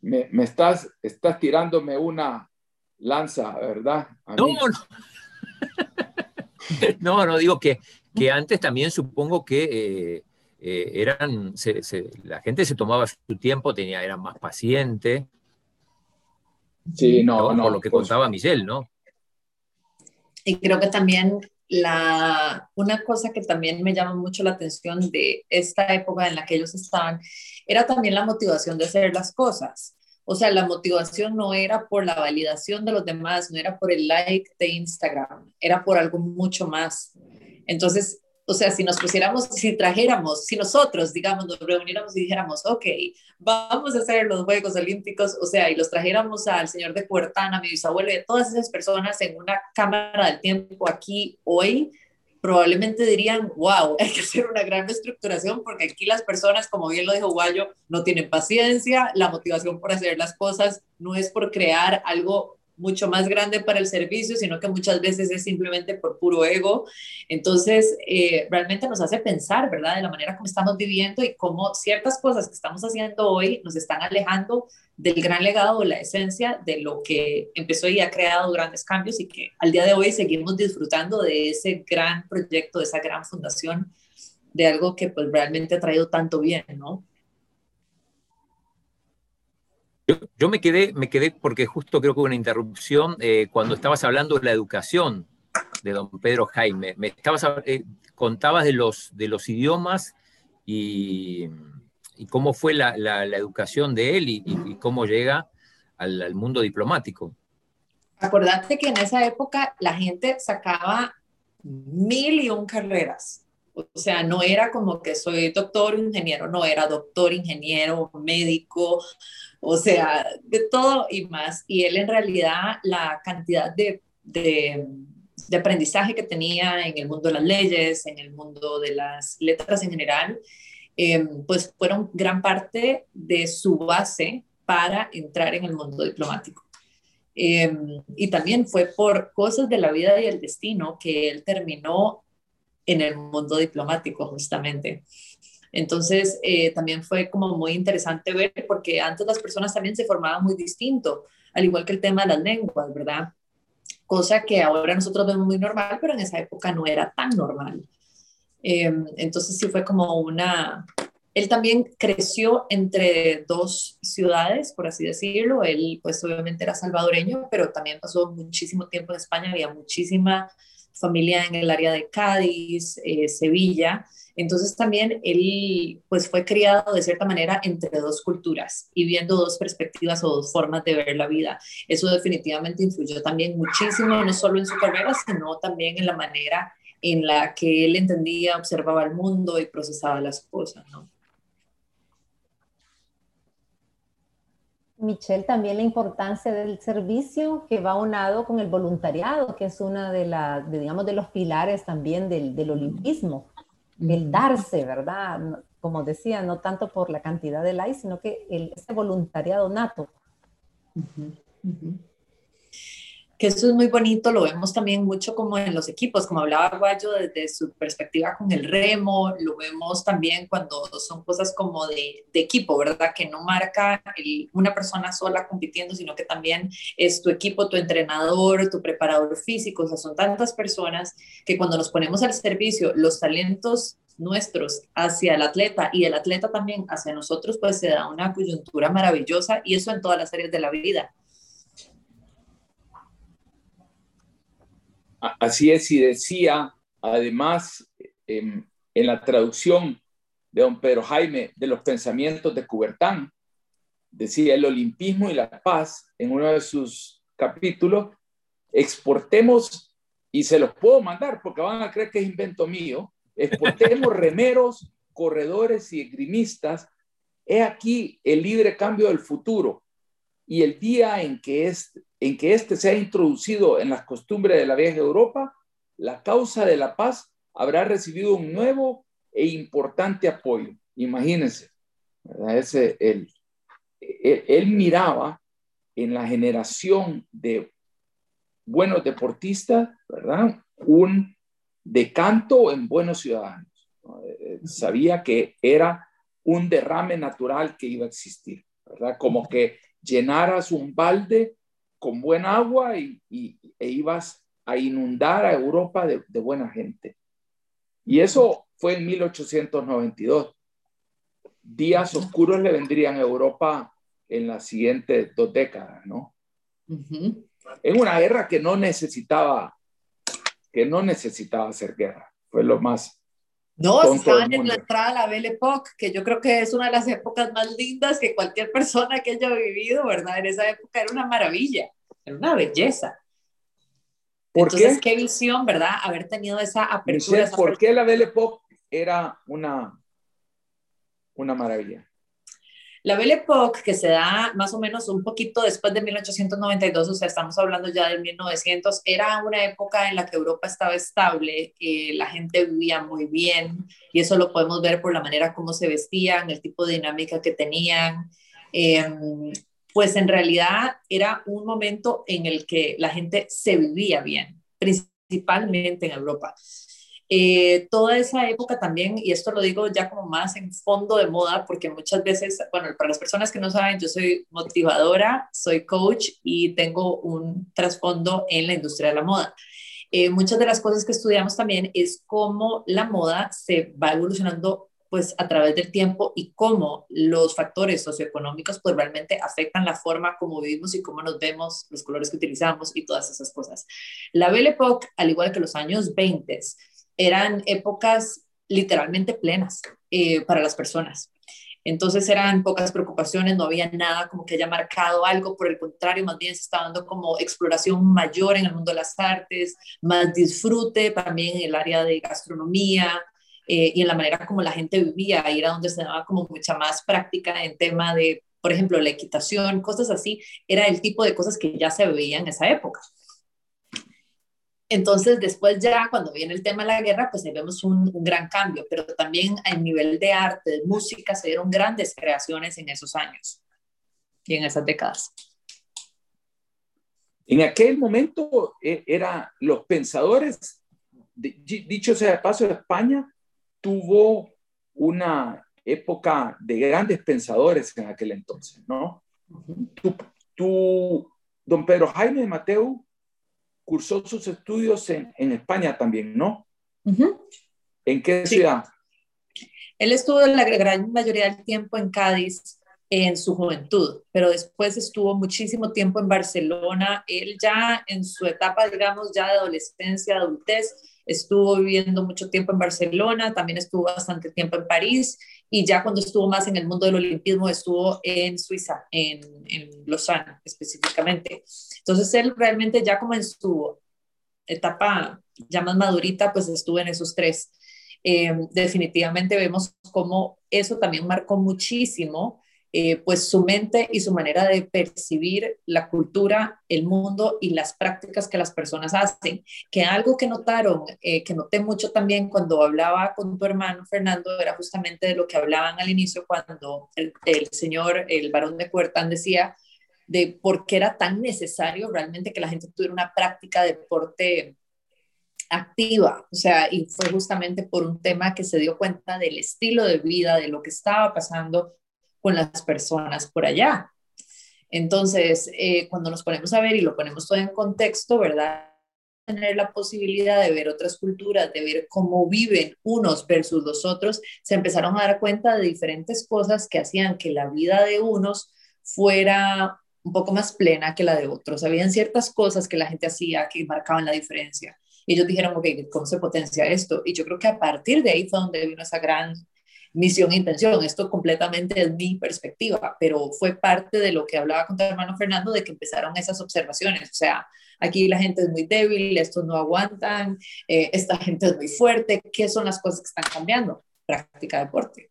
Me, estás, estás tirándome una lanza, ¿verdad? no, no. <laughs> no, no, digo que, que antes también supongo que eh, eh, eran, la gente se tomaba su tiempo, tenía, era más paciente. Sí, no, no. Por lo que contaba Michelle, ¿no? Y creo que también la, una cosa que también me llama mucho la atención de esta época en la que ellos estaban era también la motivación de hacer las cosas. O sea, la motivación no era por la validación de los demás, no era por el like de Instagram, era por algo mucho más. Entonces, o sea, si nos pusiéramos, si trajéramos, si nosotros, digamos, nos reuniéramos y dijéramos, ok, vamos a hacer los Juegos Olímpicos, o sea, y los trajéramos al señor de Puertana, mi bisabuelo y a todas esas personas en una cámara del tiempo aquí hoy, probablemente dirían, wow, hay que hacer una gran reestructuración porque aquí las personas, como bien lo dijo Guayo, no tienen paciencia, la motivación por hacer las cosas no es por crear algo mucho más grande para el servicio, sino que muchas veces es simplemente por puro ego. Entonces, eh, realmente nos hace pensar, ¿verdad?, de la manera como estamos viviendo y cómo ciertas cosas que estamos haciendo hoy nos están alejando del gran legado, la esencia de lo que empezó y ha creado grandes cambios y que al día de hoy seguimos disfrutando de ese gran proyecto, de esa gran fundación, de algo que pues realmente ha traído tanto bien, ¿no? Yo, me quedé, me quedé porque justo creo que hubo una interrupción eh, cuando estabas hablando de la educación de don Pedro Jaime. Me estabas, eh, contabas de los, de los idiomas y, cómo fue la, educación de él y, cómo llega al, mundo diplomático. Acordate que en esa época la gente sacaba mil y un carreras. O sea, no era como que soy doctor ingeniero, no, era doctor, ingeniero, médico, o sea, de todo y más. Y él en realidad la cantidad de, de, aprendizaje que tenía en el mundo de las leyes, en el mundo de las letras en general, em, pues fueron gran parte de su base para entrar en el mundo diplomático. Em, y también fue por cosas de la vida y el destino que él terminó en el mundo diplomático, justamente. Entonces, eh, también fue como muy interesante ver, porque antes las personas también se formaban muy distinto, al igual que el tema de las lenguas, ¿verdad? Cosa que ahora nosotros vemos muy normal, pero en esa época no era tan normal. Em, entonces, sí fue como una... Él también creció entre dos ciudades, por así decirlo. Él, pues, obviamente era salvadoreño, pero también pasó muchísimo tiempo en España, había muchísima familia en el área de Cádiz, eh, Sevilla. Entonces también él pues fue criado de cierta manera entre dos culturas y viendo dos perspectivas o dos formas de ver la vida. Eso definitivamente influyó también muchísimo, no solo en su carrera, sino también en la manera en la que él entendía, observaba el mundo y procesaba las cosas, ¿no? Michelle, también la importancia del servicio que va unado con el voluntariado, que es una de, las, de los pilares también del, del olimpismo. El darse, ¿verdad? Como decía, no tanto por la cantidad de likes, sino que el, ese voluntariado nato que eso es muy bonito, lo vemos también mucho como en los equipos, como hablaba Guayo desde su perspectiva con el remo, lo vemos también cuando son cosas como de, equipo, ¿verdad? Que no marca una persona sola compitiendo, sino que también es tu equipo, tu entrenador, tu preparador físico, o sea, son tantas personas que cuando nos ponemos al servicio, los talentos nuestros hacia el atleta y el atleta también hacia nosotros, pues se da una coyuntura maravillosa y eso en todas las áreas de la vida Así es, y decía, además, en, la traducción de don Pedro Jaime de los pensamientos de Coubertin, decía el olimpismo y la paz en uno de sus capítulos, exportemos, y se los puedo mandar porque van a creer que es invento mío, exportemos <laughs> remeros, corredores y esgrimistas. He aquí el libre cambio del futuro y el día en que, es, en que este se ha introducido en las costumbres de la vieja Europa, la causa de la paz habrá recibido un nuevo e importante apoyo. Imagínense, Ese, él, él, miraba en la generación de buenos deportistas, ¿verdad? Un decanto en buenos ciudadanos. Eh, sabía que era un derrame natural que iba a existir, ¿verdad? Como que llenaras un balde con buen agua y, e ibas a inundar a Europa de, buena gente. Y eso fue en 1892. Días oscuros le vendrían a Europa en las siguientes dos décadas, ¿no? En una guerra que no necesitaba, que no necesitaba hacer guerra. Fue lo más no, estaban en la entrada de la Belle Époque, que yo creo que es una de las épocas más lindas que cualquier persona que haya vivido, ¿verdad? En esa época era una maravilla, era una belleza. ¿Por Entonces, qué? visión, ¿verdad? Haber tenido esa apertura. ¿Por qué la Belle Époque era una, una maravilla? La Belle Époque, que se da más o menos un poquito después de 1892, o sea, estamos hablando ya del 1900, era una época en la que Europa estaba estable, la gente vivía muy bien, y eso lo podemos ver por la manera como se vestían, el tipo de dinámica que tenían. Em, pues en realidad era un momento en el que la gente se vivía bien, principalmente en Europa. Eh, toda esa época también, y esto lo digo ya como más en fondo de moda, porque muchas veces, bueno, para las personas que no saben, yo soy motivadora, soy coach y tengo un trasfondo en la industria de la moda. Eh, muchas de las cosas que estudiamos también es cómo la moda se va evolucionando pues a través del tiempo y cómo los factores socioeconómicos pues realmente afectan la forma como vivimos y cómo nos vemos, los colores que utilizamos y todas esas cosas. La Belle Époque, al igual que los años 20, eran épocas literalmente plenas eh, para las personas. Entonces eran pocas preocupaciones, no había nada como que haya marcado algo, por el contrario, más bien se estaba dando como exploración mayor en el mundo de las artes, más disfrute también en el área de gastronomía eh, y en la manera como la gente vivía, ahí era donde se daba como mucha más práctica en tema de, por ejemplo, la equitación, cosas así, era el tipo de cosas que ya se veían en esa época. Entonces, después ya cuando viene el tema de la guerra, pues ahí vemos un, gran cambio, pero también a nivel de arte, de música, se dieron grandes creaciones en esos años y en esas décadas. En aquel momento eran era los pensadores, dicho sea de paso, España tuvo una época de grandes pensadores en aquel entonces, ¿no? tú, don Pedro Jaime Mateo, cursó sus estudios en, España también, ¿no? ¿En qué ciudad? Él estuvo la gran mayoría del tiempo en Cádiz en su juventud, pero después estuvo muchísimo tiempo en Barcelona. Él ya en su etapa, digamos, ya de adolescencia, adultez, estuvo viviendo mucho tiempo en Barcelona, también estuvo bastante tiempo en París y ya cuando estuvo más en el mundo del olimpismo estuvo en Suiza, en, en Lausanne específicamente. Entonces él realmente ya como en su etapa ya más madurita, pues estuvo en esos tres. Eh, definitivamente vemos cómo eso también marcó muchísimo eh, pues su mente y su manera de percibir la cultura, el mundo y las prácticas que las personas hacen. Que algo que notaron, eh, que noté mucho también cuando hablaba con tu hermano Fernando, era justamente de lo que hablaban al inicio cuando el, señor, el varón de Cuertán decía de por qué era tan necesario realmente que la gente tuviera una práctica de deporte activa, o sea, y fue justamente por un tema que se dio cuenta del estilo de vida, de lo que estaba pasando con las personas por allá. Entonces, eh, cuando nos ponemos a ver y lo ponemos todo en contexto, ¿verdad? Tener la posibilidad de ver otras culturas, de ver cómo viven unos versus los otros, se empezaron a dar cuenta de diferentes cosas que hacían que la vida de unos fuera un poco más plena que la de otros. Habían ciertas cosas que la gente hacía que marcaban la diferencia. Y ellos dijeron, ok, ¿cómo se potencia esto? Y yo creo que a partir de ahí fue donde vino esa gran misión e intención. Esto completamente es mi perspectiva, pero fue parte de lo que hablaba con tu hermano Fernando, de que empezaron esas observaciones. O sea, aquí la gente es muy débil, estos no aguantan, eh, esta gente es muy fuerte. ¿Qué son las cosas que están cambiando? Práctica deporte.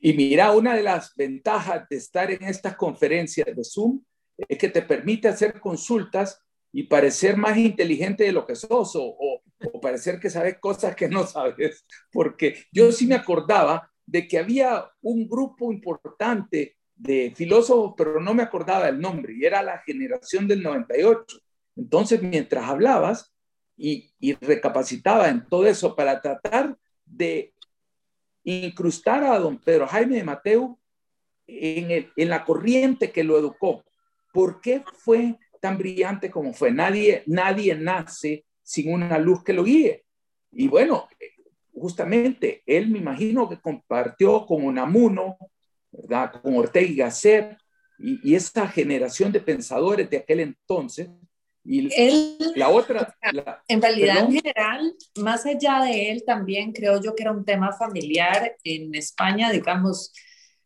Y mira, una de las ventajas de estar en estas conferencias de Zoom es que te permite hacer consultas y parecer más inteligente de lo que sos o, o, parecer que sabes cosas que no sabes. Porque yo sí me acordaba de que había un grupo importante de filósofos, pero no me acordaba el nombre, y era la generación del 98. Entonces, mientras hablabas y, y recapacitaba en todo eso para tratar de incrustar a don Pedro Jaime de Mateo en, el, en la corriente que lo educó. ¿Por qué fue tan brillante como fue. Nadie, nadie nace sin una luz que lo guíe. Y bueno, justamente él me imagino que compartió con Unamuno, ¿verdad? con Ortega y Gasset, y, esa generación de pensadores de aquel entonces. Y él, la otra... en realidad, en general, más allá de él, también creo yo que era un tema familiar en España, digamos,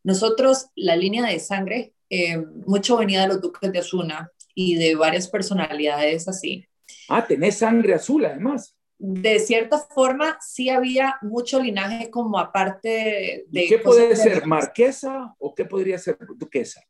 nosotros, la línea de sangre, eh, mucho venía de los duques de Osuna, y de varias personalidades así. Ah, tenés sangre azul además. De cierta forma, sí había mucho linaje como aparte de... ¿Qué puede ser marquesa o qué podría ser duquesa?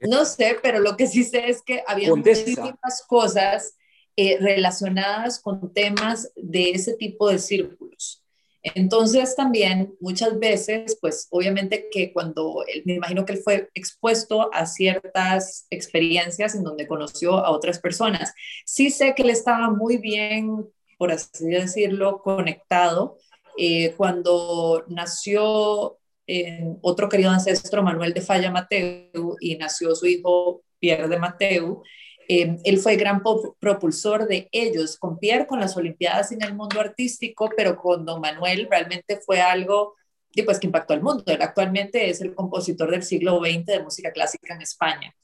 No sé, pero lo que sí sé es que había muchísimas cosas eh, relacionadas con temas de ese tipo de círculos. Entonces también muchas veces, pues obviamente que cuando me imagino que él fue expuesto a ciertas experiencias en donde conoció a otras personas, sí sé que él estaba muy bien, por así decirlo, conectado. Eh, cuando nació otro querido ancestro, Manuel de Falla Mateu, y nació su hijo Pierre de Mateu, Em, él fue gran propulsor de ellos, con Pierre, con las Olimpiadas en el mundo artístico, pero con Don Manuel realmente fue algo pues, que impactó al mundo. Él actualmente es el compositor del siglo XX de música clásica en España.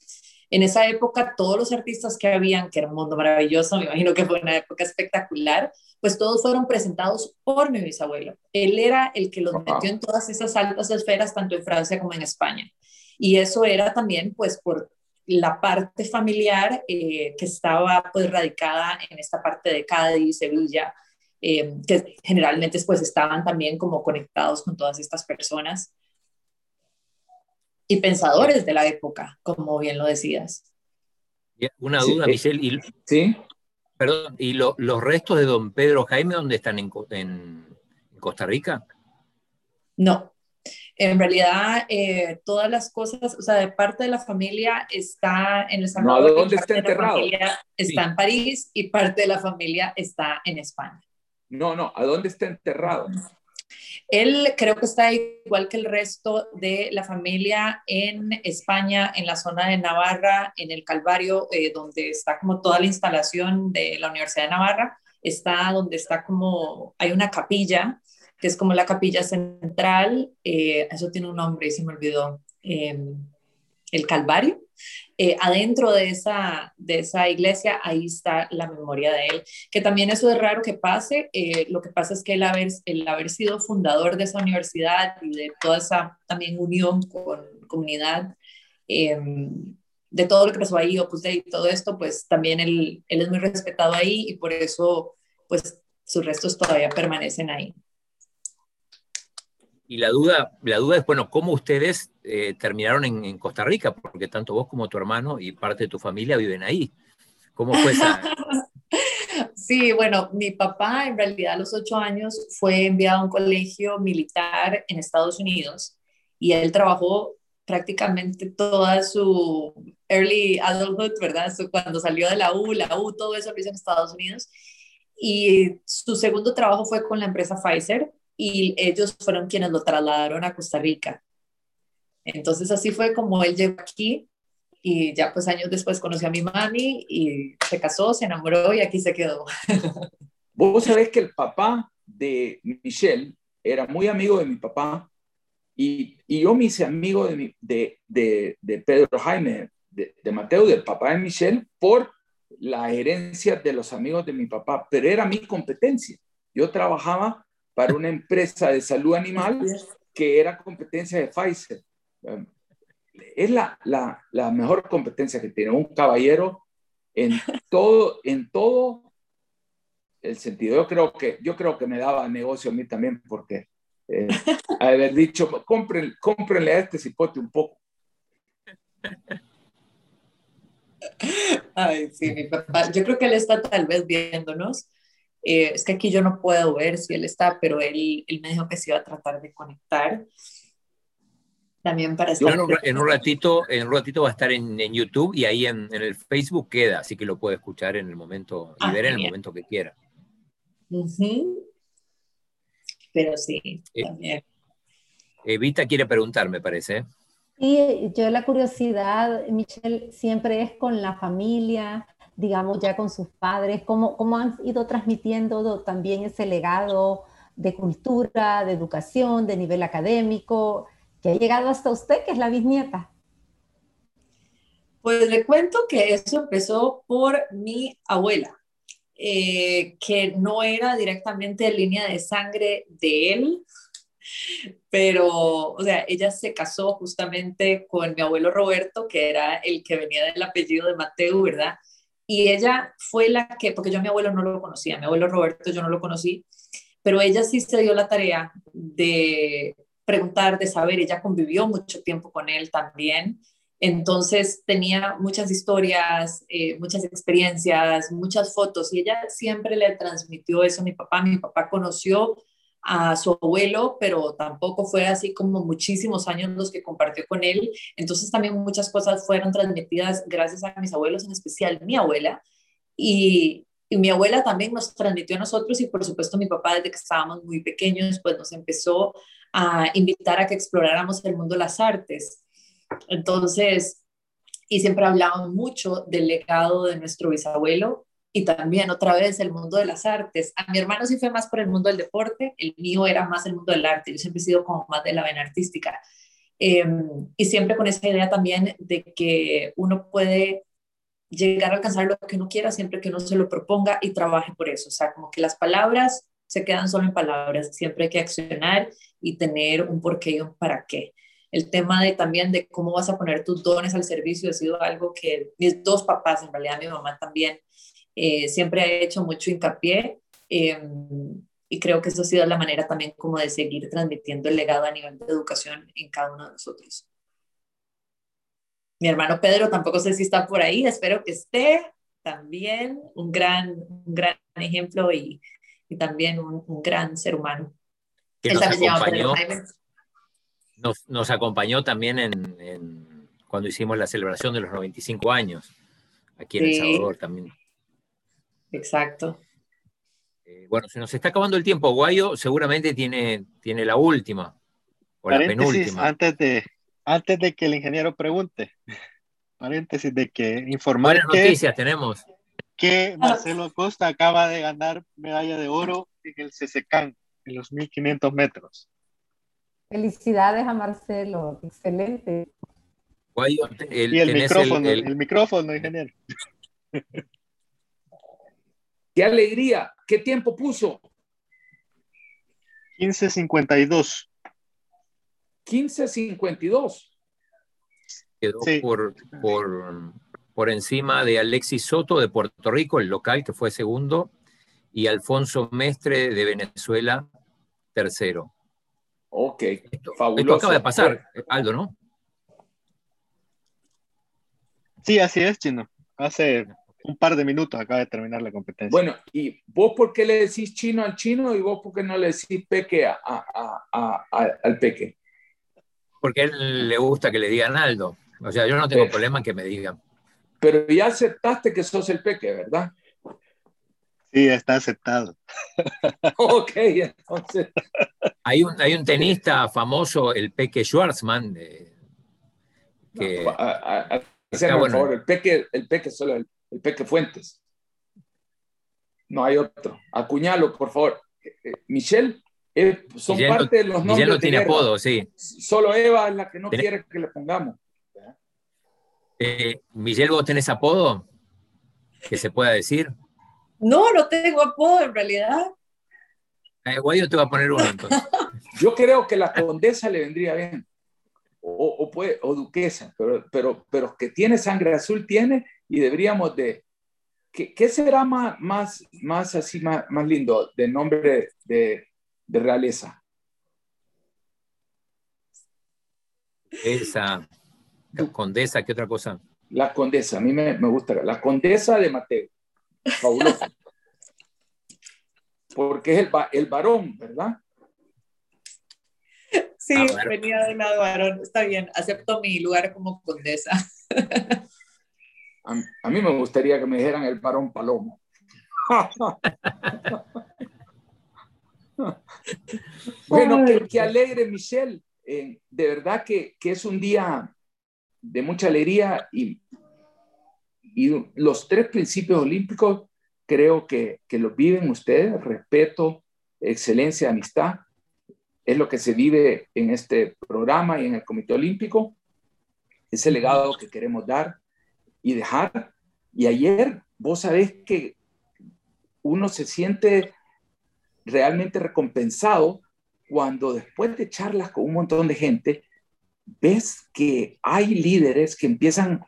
En esa época, todos los artistas que habían, que era un mundo maravilloso, me imagino que fue una época espectacular, pues todos fueron presentados por mi bisabuelo. Él era el que los metió en todas esas altas esferas, tanto en Francia como en España. Y eso era también, pues, por la parte familiar eh, que estaba pues radicada en esta parte de Cádiz, Sevilla, eh, que generalmente pues estaban también como conectados con todas estas personas y pensadores de la época, como bien lo decías. Una duda, Michelle. Y, sí. Perdón, ¿y los restos de don Pedro Jaime dónde están en, en Costa Rica? No, en realidad, eh, todas las cosas, o sea, de parte de la familia está en El Salvador. No, ¿dónde está enterrado? está en París y parte de la familia está en España. No, no, ¿a dónde está enterrado? Él creo que está igual que el resto de la familia en España, en la zona de Navarra, en el Calvario, eh, donde está como toda la instalación de la Universidad de Navarra. Está donde está como, hay una capilla que es como la capilla central, eh, eso tiene un nombre y se me olvidó, em, el Calvario. Eh, adentro de esa, de esa iglesia, ahí está la memoria de él, que también eso es raro que pase, eh, lo que pasa es que el haber, el haber sido fundador de esa universidad y de toda esa también unión con comunidad, em, de todo lo que pasó ahí, Opus Dei y todo esto, pues también él, él es muy respetado ahí y por eso, pues sus restos todavía permanecen ahí. Y la duda, la duda es, bueno, ¿cómo ustedes eh, terminaron en, Costa Rica? Porque tanto vos como tu hermano y parte de tu familia viven ahí. ¿Cómo fue esa? <laughs> Sí, bueno, mi papá en realidad a los ocho años fue enviado a un colegio militar en Estados Unidos y él trabajó prácticamente toda su early adulthood, ¿verdad? Cuando salió de la U, la U, todo eso lo hizo en Estados Unidos. Y su segundo trabajo fue con la empresa Pfizer y ellos fueron quienes lo trasladaron a Costa Rica. Entonces así fue como él llegó aquí y ya pues años después conoció a mi mami y se casó, se enamoró y aquí se quedó. <laughs> Vos sabés que el papá de Michelle era muy amigo de mi papá y, y yo me hice amigo de, de, de, de Pedro Jaime, de, de, Mateo, del papá de Michelle, por la herencia de los amigos de mi papá, pero era mi competencia. Yo trabajaba para una empresa de salud animal que era competencia de Pfizer. Es la, la, la mejor competencia que tiene un caballero en todo, en todo el sentido. Yo creo que, yo creo que me daba negocio a mí también porque eh, <laughs> haber dicho, compren, cómprenle a este cipote un poco. Ay, sí, mi papá. Yo creo que él está tal vez viéndonos. Eh, es que aquí yo no puedo ver si él está, pero él, él me dijo que se iba a tratar de conectar. También para estar. en, un, ratito, en un ratito va a estar en, en YouTube y ahí en, en, el Facebook queda, así que lo puede escuchar en el momento y ah, ver en el momento que quiera. Pero sí, eh, también. Evita quiere preguntar, me parece. Sí, yo la curiosidad, Michelle, siempre es con la familia, digamos, ya con sus padres, cómo, cómo han ido transmitiendo también ese legado de cultura, de educación, de nivel académico, que ha llegado hasta usted, que es la bisnieta. Pues le cuento que eso empezó por mi abuela, eh, que no era directamente línea de sangre de él, pero, o sea, ella se casó justamente con mi abuelo Roberto, que era el que venía del apellido de Mateo, ¿verdad? Y ella fue la que, porque yo a mi abuelo no lo conocía, mi abuelo Roberto yo no lo conocí, pero ella sí se dio la tarea de preguntar, de saber, ella convivió mucho tiempo con él también, entonces tenía muchas historias, eh, muchas experiencias, muchas fotos y ella siempre le transmitió eso a mi papá. Mi papá conoció a su abuelo, pero tampoco fue así como muchísimos años los que compartió con él. Entonces también muchas cosas fueron transmitidas gracias a mis abuelos, en especial mi abuela. Y, mi abuela también nos transmitió a nosotros y por supuesto mi papá desde que estábamos muy pequeños, pues nos empezó a invitar a que exploráramos el mundo de las artes. Entonces, y siempre hablaban mucho del legado de nuestro bisabuelo y también otra vez el mundo de las artes. A mi hermano sí fue más por el mundo del deporte, el mío era más el mundo del arte, yo siempre he sido como más de la vena artística. Em, y siempre con esa idea también de que uno puede llegar a alcanzar lo que uno quiera siempre que uno se lo proponga y trabaje por eso. O sea, como que las palabras se quedan solo en palabras, siempre hay que accionar y tener un porqué y un para qué. El tema de también de cómo vas a poner tus dones al servicio ha sido algo que mis dos papás, en realidad mi mamá también, eh, siempre ha hecho mucho hincapié em, y creo que eso ha sido la manera también como de seguir transmitiendo el legado a nivel de educación en cada uno de nosotros. Mi hermano Pedro tampoco sé si está por ahí, espero que esté también, un gran, un gran ejemplo y, y también un, un, gran ser humano. Que nos acompañó, nos, nos, acompañó también en, en, cuando hicimos la celebración de los 95 años, aquí en El Salvador también. Exacto. Eh, bueno, se nos está acabando el tiempo. Guayo seguramente tiene, tiene la última o la penúltima. Antes de, antes de que el ingeniero pregunte, paréntesis de que informar. Buenas noticias tenemos. Que Marcelo Costa acaba de ganar medalla de oro en el CCCAN, en los 1500 metros. Felicidades a Marcelo, excelente. Guayo, y el micrófono, el micrófono, ingeniero. ¡Qué alegría! ¿Qué tiempo puso? 15.52. 15.52. Quedó por, por, por encima de Alexis Soto de Puerto Rico, el local, que fue segundo, y Alfonso Mestre de Venezuela, tercero. Ok, Esto, fabuloso. esto acaba de pasar, Aldo, ¿no? Sí, así es, Chino. Hace un par de minutos acaba de terminar la competencia. Bueno, ¿y vos por qué le decís chino al chino y vos por qué no le decís peque a, a- a- a- al peque? Porque a él le gusta que le digan Aldo. O sea, yo no tengo Sí. problema en que me digan. Pero ya aceptaste que sos el peque, ¿verdad? Sí, está aceptado. <laughs> Ok, entonces. Hay un, hay un tenista famoso, el Peque Schwarzman, eh, que a- a- a- bueno. favor, el peque, el peque solo el, el peque Fuentes. No hay otro. Acuñalo, por favor. Eh, eh, Michelle, eh, son parte de los nombres. Guillermo de tiene apodo, sí. Solo Eva es la que no quiere que le pongamos. Eh, Miguel, ¿vos tenés apodo? Que se pueda decir. No, no tengo apodo en realidad. Eh, Guayo te va a poner uno entonces. <laughs> Yo creo que la condesa le vendría bien. O, o, puede- o duquesa, pero, pero, pero que tiene sangre azul tiene y deberíamos de... ¿Qué, qué será más, más, más así, más, más lindo de nombre de, de realeza? Esa condesa, ¿qué otra cosa? La condesa, a mí me, me gusta. La condesa de Mateo. Fabuloso. Porque es el, el varón, ¿verdad? Sí, Ah, bueno. venía de lado varón. Está bien, acepto mi lugar como condesa. <laughs> A, a mí me gustaría que me dijeran el varón palomo. bueno, qué alegre, Michelle. Eh, de verdad que, que es un día de mucha alegría y, y los tres principios olímpicos creo que, que los viven ustedes, respeto, excelencia, amistad. Es lo que se vive en este programa y en el Comité Olímpico. Es el legado que queremos dar y dejar. Y ayer, vos sabés que uno se siente realmente recompensado cuando después de charlas con un montón de gente, ves que hay líderes que empiezan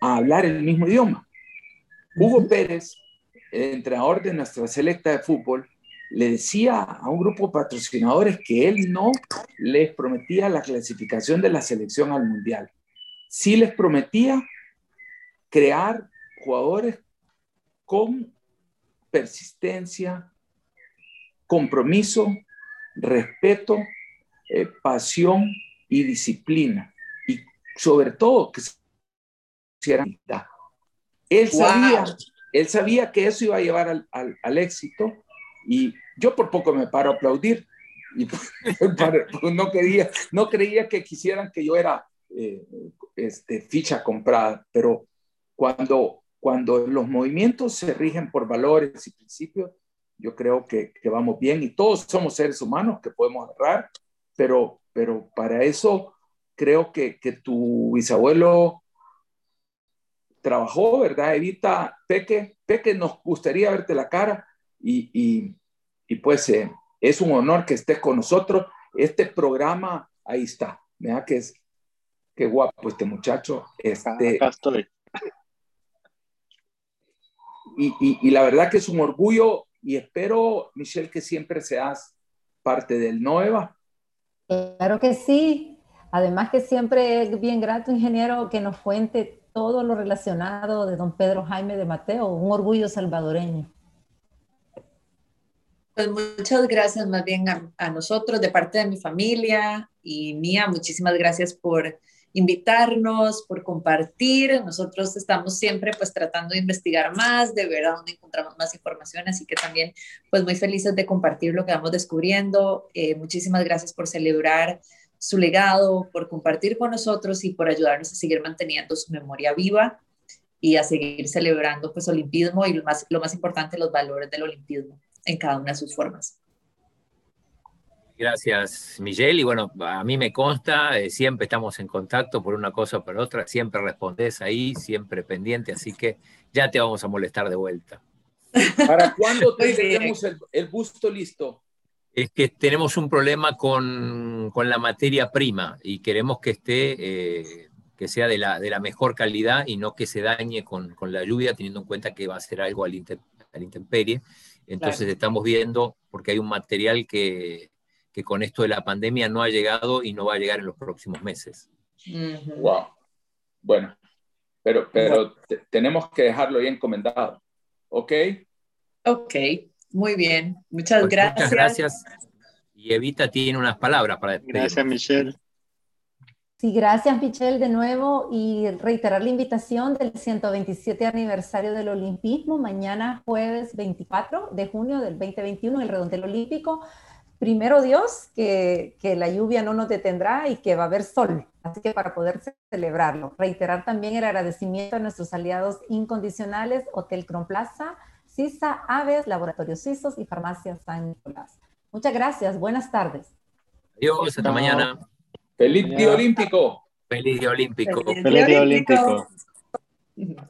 a hablar el mismo idioma. Hugo Pérez, el entrenador de nuestra selecta de fútbol, le decía a un grupo de patrocinadores que él no les prometía la clasificación de la selección al mundial. Sí les prometía crear jugadores con persistencia, compromiso, respeto, eh, pasión y disciplina. Y sobre todo que se. Él Wow. sabía, él sabía que eso iba a llevar al, al- al éxito y yo por poco me paro a aplaudir. Y <laughs> para- no, quería, no creía que quisieran que yo era eh, este, ficha comprada, pero cuando, cuando los movimientos se rigen por valores y principios, yo creo que, que vamos bien y todos somos seres humanos que podemos errar, pero, pero para eso creo que, que tu bisabuelo trabajó, ¿verdad? Evita, Peque, Peque, nos gustaría verte la cara y, y, y pues eh, es un honor que estés con nosotros. Este programa, ahí está, ¿verdad? Que es, qué guapo este muchacho. Este, Acá estoy. Y, y, y la verdad que es un orgullo y espero, Michelle, que siempre seas parte del NOEVA. Claro que sí. Además que siempre es bien grato, ingeniero, que nos cuente todo lo relacionado de don Pedro Jaime de Mateo, un orgullo salvadoreño. Pues muchas gracias más bien a, a nosotros de parte de mi familia y mía. Muchísimas gracias por invitarnos, por compartir. Nosotros estamos siempre pues tratando de investigar más, de ver a dónde encontramos más información, así que también pues muy felices de compartir lo que vamos descubriendo. Eh, muchísimas gracias por celebrar su legado, por compartir con nosotros y por ayudarnos a seguir manteniendo su memoria viva y a seguir celebrando pues olimpismo y lo más, lo más importante, los valores del olimpismo en cada una de sus formas. Gracias, Miguel. Y bueno, a mí me consta, eh, siempre estamos en contacto por una cosa o por otra, siempre respondes ahí, siempre pendiente, así que ya te vamos a molestar de vuelta. ¿Para cuándo tendremos el, el busto listo? Es que tenemos un problema con, con la materia prima y queremos que esté, eh, que sea de la, de la mejor calidad y no que se dañe con, con la lluvia, teniendo en cuenta que va a ser algo al, inter- al intemperie. Entonces Claro. estamos viendo, porque hay un material que, que con esto de la pandemia no ha llegado y no va a llegar en los próximos meses. Wow. Bueno, pero, pero tenemos que dejarlo bien encomendado. ¿Ok? Ok, muy bien. Muchas Pues gracias. Muchas gracias. Y Evita tiene unas palabras para despedir. Gracias, Michelle. Sí, gracias Michelle de nuevo y reiterar la invitación del 127 aniversario del Olimpismo, mañana jueves 24 de junio del 2021 en el Redondel Olímpico. Primero Dios, que, que la lluvia no nos detendrá y que va a haber sol, así que para poder celebrarlo. Reiterar también el agradecimiento a nuestros aliados incondicionales, Hotel Cron Plaza, CISA, Aves, Laboratorios Suizos y Farmacia San Nicolás. Muchas gracias, buenas tardes. Adiós, hasta Chao. mañana. Feliz día olímpico. Feliz día olímpico. Feliz día olímpico.